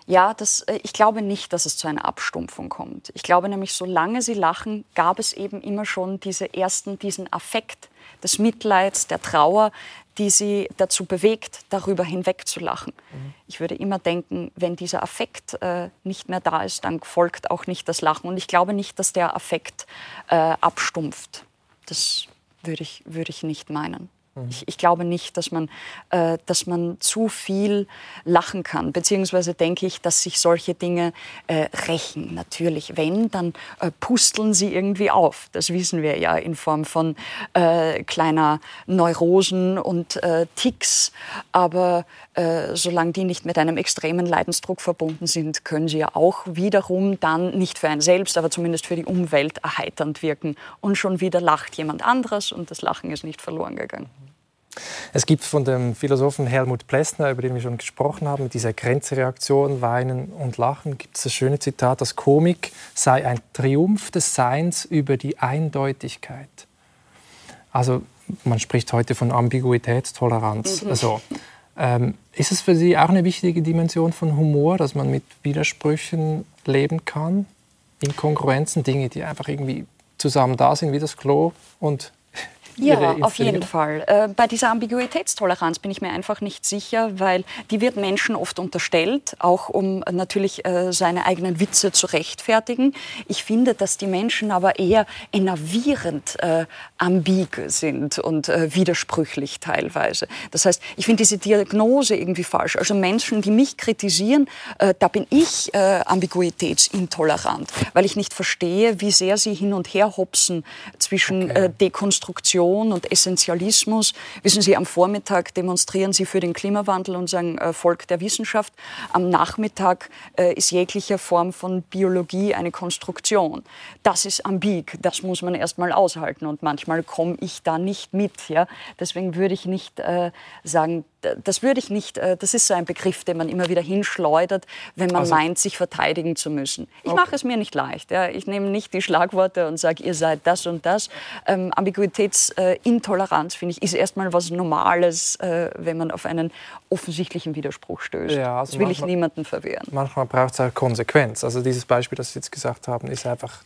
ja, das, äh, ich glaube nicht, dass es zu einer Abstumpfung kommt. Ich glaube nämlich, solange sie lachen, gab es eben immer schon diese ersten, diesen Affekt des Mitleids, der Trauer, die sie dazu bewegt, darüber hinweg zu lachen. Mhm. Ich würde immer denken, wenn dieser Affekt äh, nicht mehr da ist, dann folgt auch nicht das Lachen. Und ich glaube nicht, dass der Affekt äh, abstumpft. Das würde ich, würde ich nicht meinen. Mhm. Ich, ich, glaube nicht, dass man, äh, dass man zu viel lachen kann. Beziehungsweise denke ich, dass sich solche Dinge äh, rächen. Natürlich, wenn, dann äh, pusteln sie irgendwie auf. Das wissen wir ja in Form von äh, kleiner Neurosen und äh, Ticks. Aber äh, solange die nicht mit einem extremen Leidensdruck verbunden sind, können sie ja auch wiederum dann nicht für einen selbst, aber zumindest für die Umwelt erheiternd wirken. Und schon wieder lacht jemand anderes und das Lachen ist nicht verloren gegangen. Es gibt von dem Philosophen Helmut Plessner, über den wir schon gesprochen haben, mit dieser Grenzreaktion, Weinen und Lachen, gibt es das schöne Zitat, dass Komik sei ein Triumph des Seins über die Eindeutigkeit. Also man spricht heute von Ambiguitätstoleranz. Mhm. Also, ähm, ist es für Sie auch eine wichtige Dimension von Humor, dass man mit Widersprüchen leben kann, Inkongruenzen, Dinge, die einfach irgendwie zusammen da sind wie das Klo und ja, auf jeden Fall. Äh, bei dieser Ambiguitätstoleranz bin ich mir einfach nicht sicher, weil die wird Menschen oft unterstellt, auch um natürlich äh, seine eigenen Witze zu rechtfertigen. Ich finde, dass die Menschen aber eher enervierend äh, ambig sind und äh, widersprüchlich teilweise. Das heißt, ich finde diese Diagnose irgendwie falsch. Also Menschen, die mich kritisieren, äh, da bin ich äh, ambiguitätsintolerant, weil ich nicht verstehe, wie sehr sie hin und her hopsen zwischen okay. Dekonstruktion Evolution und Essentialismus. Wissen Sie, am Vormittag demonstrieren Sie für den Klimawandel und sagen äh, Volk der Wissenschaft. Am Nachmittag äh, ist jegliche Form von Biologie eine Konstruktion. Das ist ambig, das muss man erst mal aushalten und manchmal komme ich da nicht mit. Ja? Deswegen würde ich nicht äh, sagen, das würde ich nicht, äh, das ist so ein Begriff, den man immer wieder hinschleudert, wenn man also, meint, sich verteidigen zu müssen. Ich okay. mache es mir nicht leicht. Ja. Ich nehme nicht die Schlagworte und sage, ihr seid das und das. Ähm, Ambiguitätsintoleranz, finde ich, ist erstmal was Normales, äh, wenn man auf einen offensichtlichen Widerspruch stößt. Ja, also das will manchmal, ich niemandem verwehren. Manchmal braucht es auch Konsequenz. Also dieses Beispiel, das Sie jetzt gesagt haben, ist einfach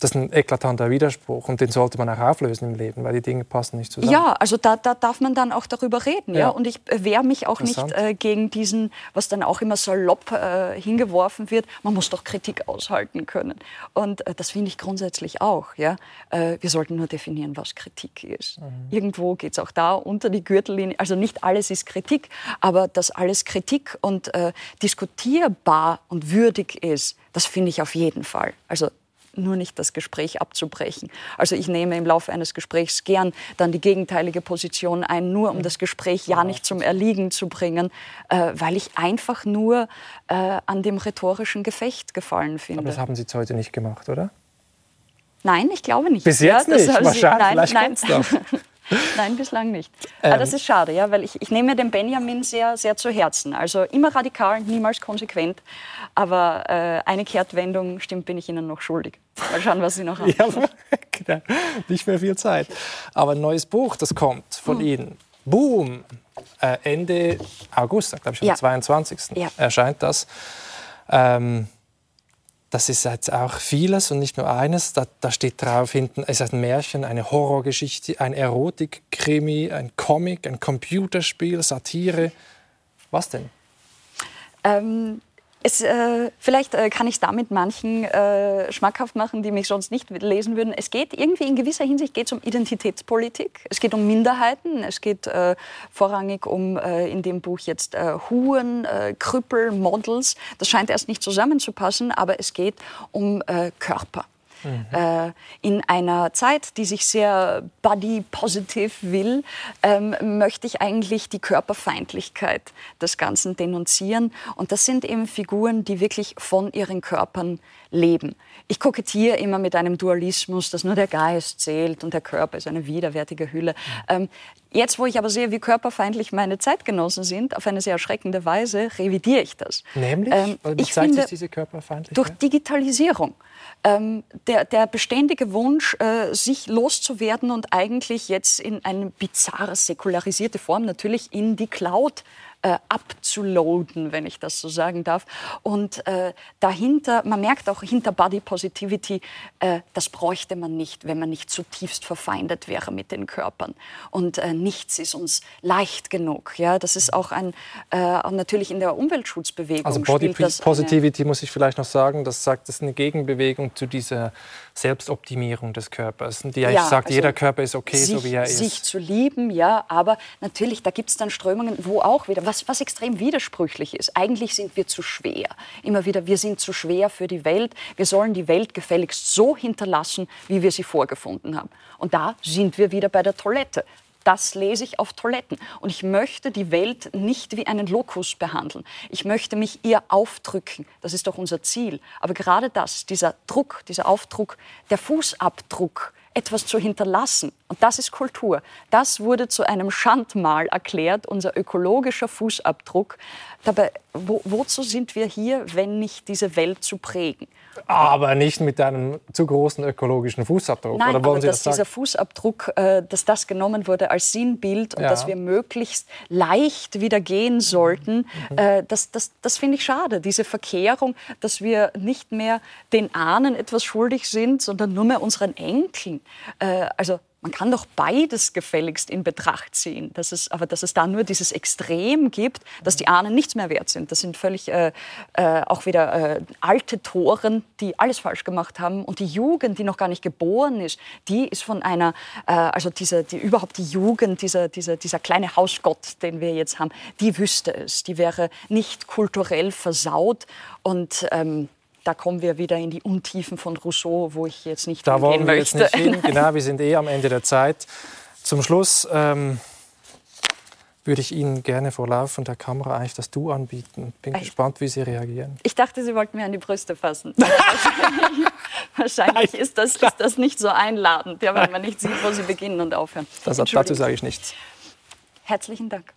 das ist ein eklatanter Widerspruch und den sollte man auch auflösen im Leben, weil die Dinge passen nicht zusammen. Ja, also da, da darf man dann auch darüber reden. Ja. ja? Und ich wehre mich auch nicht äh, gegen diesen, was dann auch immer salopp äh, hingeworfen wird, man muss doch Kritik aushalten können. Und äh, das finde ich grundsätzlich auch. Ja? Äh, wir sollten nur definieren, was Kritik ist. Mhm. Irgendwo geht es auch da unter die Gürtellinie. Also nicht alles ist Kritik, aber dass alles Kritik und äh, diskutierbar und würdig ist, das finde ich auf jeden Fall. Also nur nicht das Gespräch abzubrechen. Also ich nehme im Laufe eines Gesprächs gern dann die gegenteilige Position ein, nur um das Gespräch ja nicht zum Erliegen zu bringen, äh, weil ich einfach nur äh, an dem rhetorischen Gefecht gefallen finde. Aber das haben Sie jetzt heute nicht gemacht, oder? Nein, ich glaube nicht. Bis jetzt ja, nicht. Wahrscheinlich, nein, nein. Nein, bislang nicht. Ähm. Aber das ist schade, ja, weil ich, ich nehme den Benjamin sehr, sehr zu Herzen. Also immer radikal, niemals konsequent. Aber äh, eine Kehrtwendung, stimmt, bin ich Ihnen noch schuldig. Mal schauen, was Sie noch haben. ja, genau. nicht mehr viel Zeit. Aber ein neues Buch, das kommt von hm. Ihnen. Boom! Äh, Ende August, glaube ich, am ja. 22. Ja. erscheint das. Ähm, das ist jetzt auch vieles und nicht nur eines. Da, da steht drauf hinten, es ist ein Märchen, eine Horrorgeschichte, ein Erotikkrimi, ein Comic, ein Computerspiel, Satire. Was denn? Ähm, es, äh, vielleicht äh, kann ich es damit manchen äh, schmackhaft machen, die mich sonst nicht lesen würden. Es geht irgendwie in gewisser Hinsicht geht's um Identitätspolitik. Es geht um Minderheiten. Es geht äh, vorrangig um äh, in dem Buch jetzt äh, Huren, Krüppel, Models. Das scheint erst nicht zusammenzupassen, aber es geht um Körper. Mhm. Äh, in einer Zeit, die sich sehr body-positive will, ähm, möchte ich eigentlich die Körperfeindlichkeit des Ganzen denunzieren. Und das sind eben Figuren, die wirklich von ihren Körpern leben. Ich kokettiere immer mit einem Dualismus, dass nur der Geist zählt und der Körper ist eine widerwärtige Hülle. Ähm, jetzt, wo ich aber sehe, wie körperfeindlich meine Zeitgenossen sind, auf eine sehr erschreckende Weise, revidiere ich das. Nämlich? Ähm, ich zeigt finde, sich diese Körperfeindlichkeit? Durch Digitalisierung ähm, der, der beständige Wunsch, äh, sich loszuwerden und eigentlich jetzt in eine bizarre, säkularisierte Form natürlich in die Cloud äh, abzuloaden, wenn ich das so sagen darf. Und äh, dahinter, man merkt auch hinter Body Positivity, äh, das bräuchte man nicht, wenn man nicht zutiefst verfeindet wäre mit den Körpern. Und äh, nichts ist uns leicht genug. Ja, das ist auch ein, äh, natürlich in der Umweltschutzbewegung. Also Body Positivity muss ich vielleicht noch sagen, das sagt, das ist eine Gegenbewegung zu dieser Selbstoptimierung des Körpers, die ja, sagt, also jeder Körper ist okay, sich, so wie er ist. Sich zu lieben, ja, aber natürlich, da gibt es dann Strömungen, wo auch wieder, was, was extrem widersprüchlich ist. Eigentlich sind wir zu schwer. Immer wieder, wir sind zu schwer für die Welt. Wir sollen die Welt gefälligst so hinterlassen, wie wir sie vorgefunden haben. Und da sind wir wieder bei der Toilette. Das lese ich auf Toiletten. Und ich möchte die Welt nicht wie einen Lokus behandeln. Ich möchte mich ihr aufdrücken. Das ist doch unser Ziel. Aber gerade das, dieser Druck, dieser Aufdruck, der Fußabdruck, etwas zu hinterlassen. Und das ist Kultur. Das wurde zu einem Schandmal erklärt, unser ökologischer Fußabdruck. Dabei, wo, wozu sind wir hier, wenn nicht diese Welt zu prägen? Aber nicht mit einem zu großen ökologischen Fußabdruck. Nein, Oder wollen aber Sie dass das dieser Fußabdruck, äh, dass das genommen wurde als Sinnbild und ja. dass wir möglichst leicht wieder gehen sollten, mhm. äh, das, das, das finde ich schade. Diese Verkehrung, dass wir nicht mehr den Ahnen etwas schuldig sind, sondern nur mehr unseren Enkeln. Äh, also man kann doch beides gefälligst in Betracht ziehen. Dass es, aber dass es da nur dieses Extrem gibt, dass die Ahnen nichts mehr wert sind. Das sind völlig äh, äh, auch wieder äh, alte Toren, die alles falsch gemacht haben. Und die Jugend, die noch gar nicht geboren ist, die ist von einer, äh, also diese, die, überhaupt die Jugend, dieser, dieser, dieser kleine Hausgott, den wir jetzt haben, die wüsste es. Die wäre nicht kulturell versaut. Und ähm, da kommen wir wieder in die Untiefen von Rousseau, wo ich jetzt nicht da wollen wir möchte. Jetzt nicht hin. Genau, wir sind eh am Ende der Zeit. Zum Schluss ähm, würde ich Ihnen gerne vor Lauf der Kamera eigentlich das Du anbieten. Bin Echt? gespannt, wie Sie reagieren. Ich dachte, Sie wollten mir an die Brüste fassen. Wahrscheinlich ist das, ist das nicht so einladend, ja, weil man nicht sieht, wo Sie beginnen und aufhören. Das, dazu sage ich nichts. Herzlichen Dank.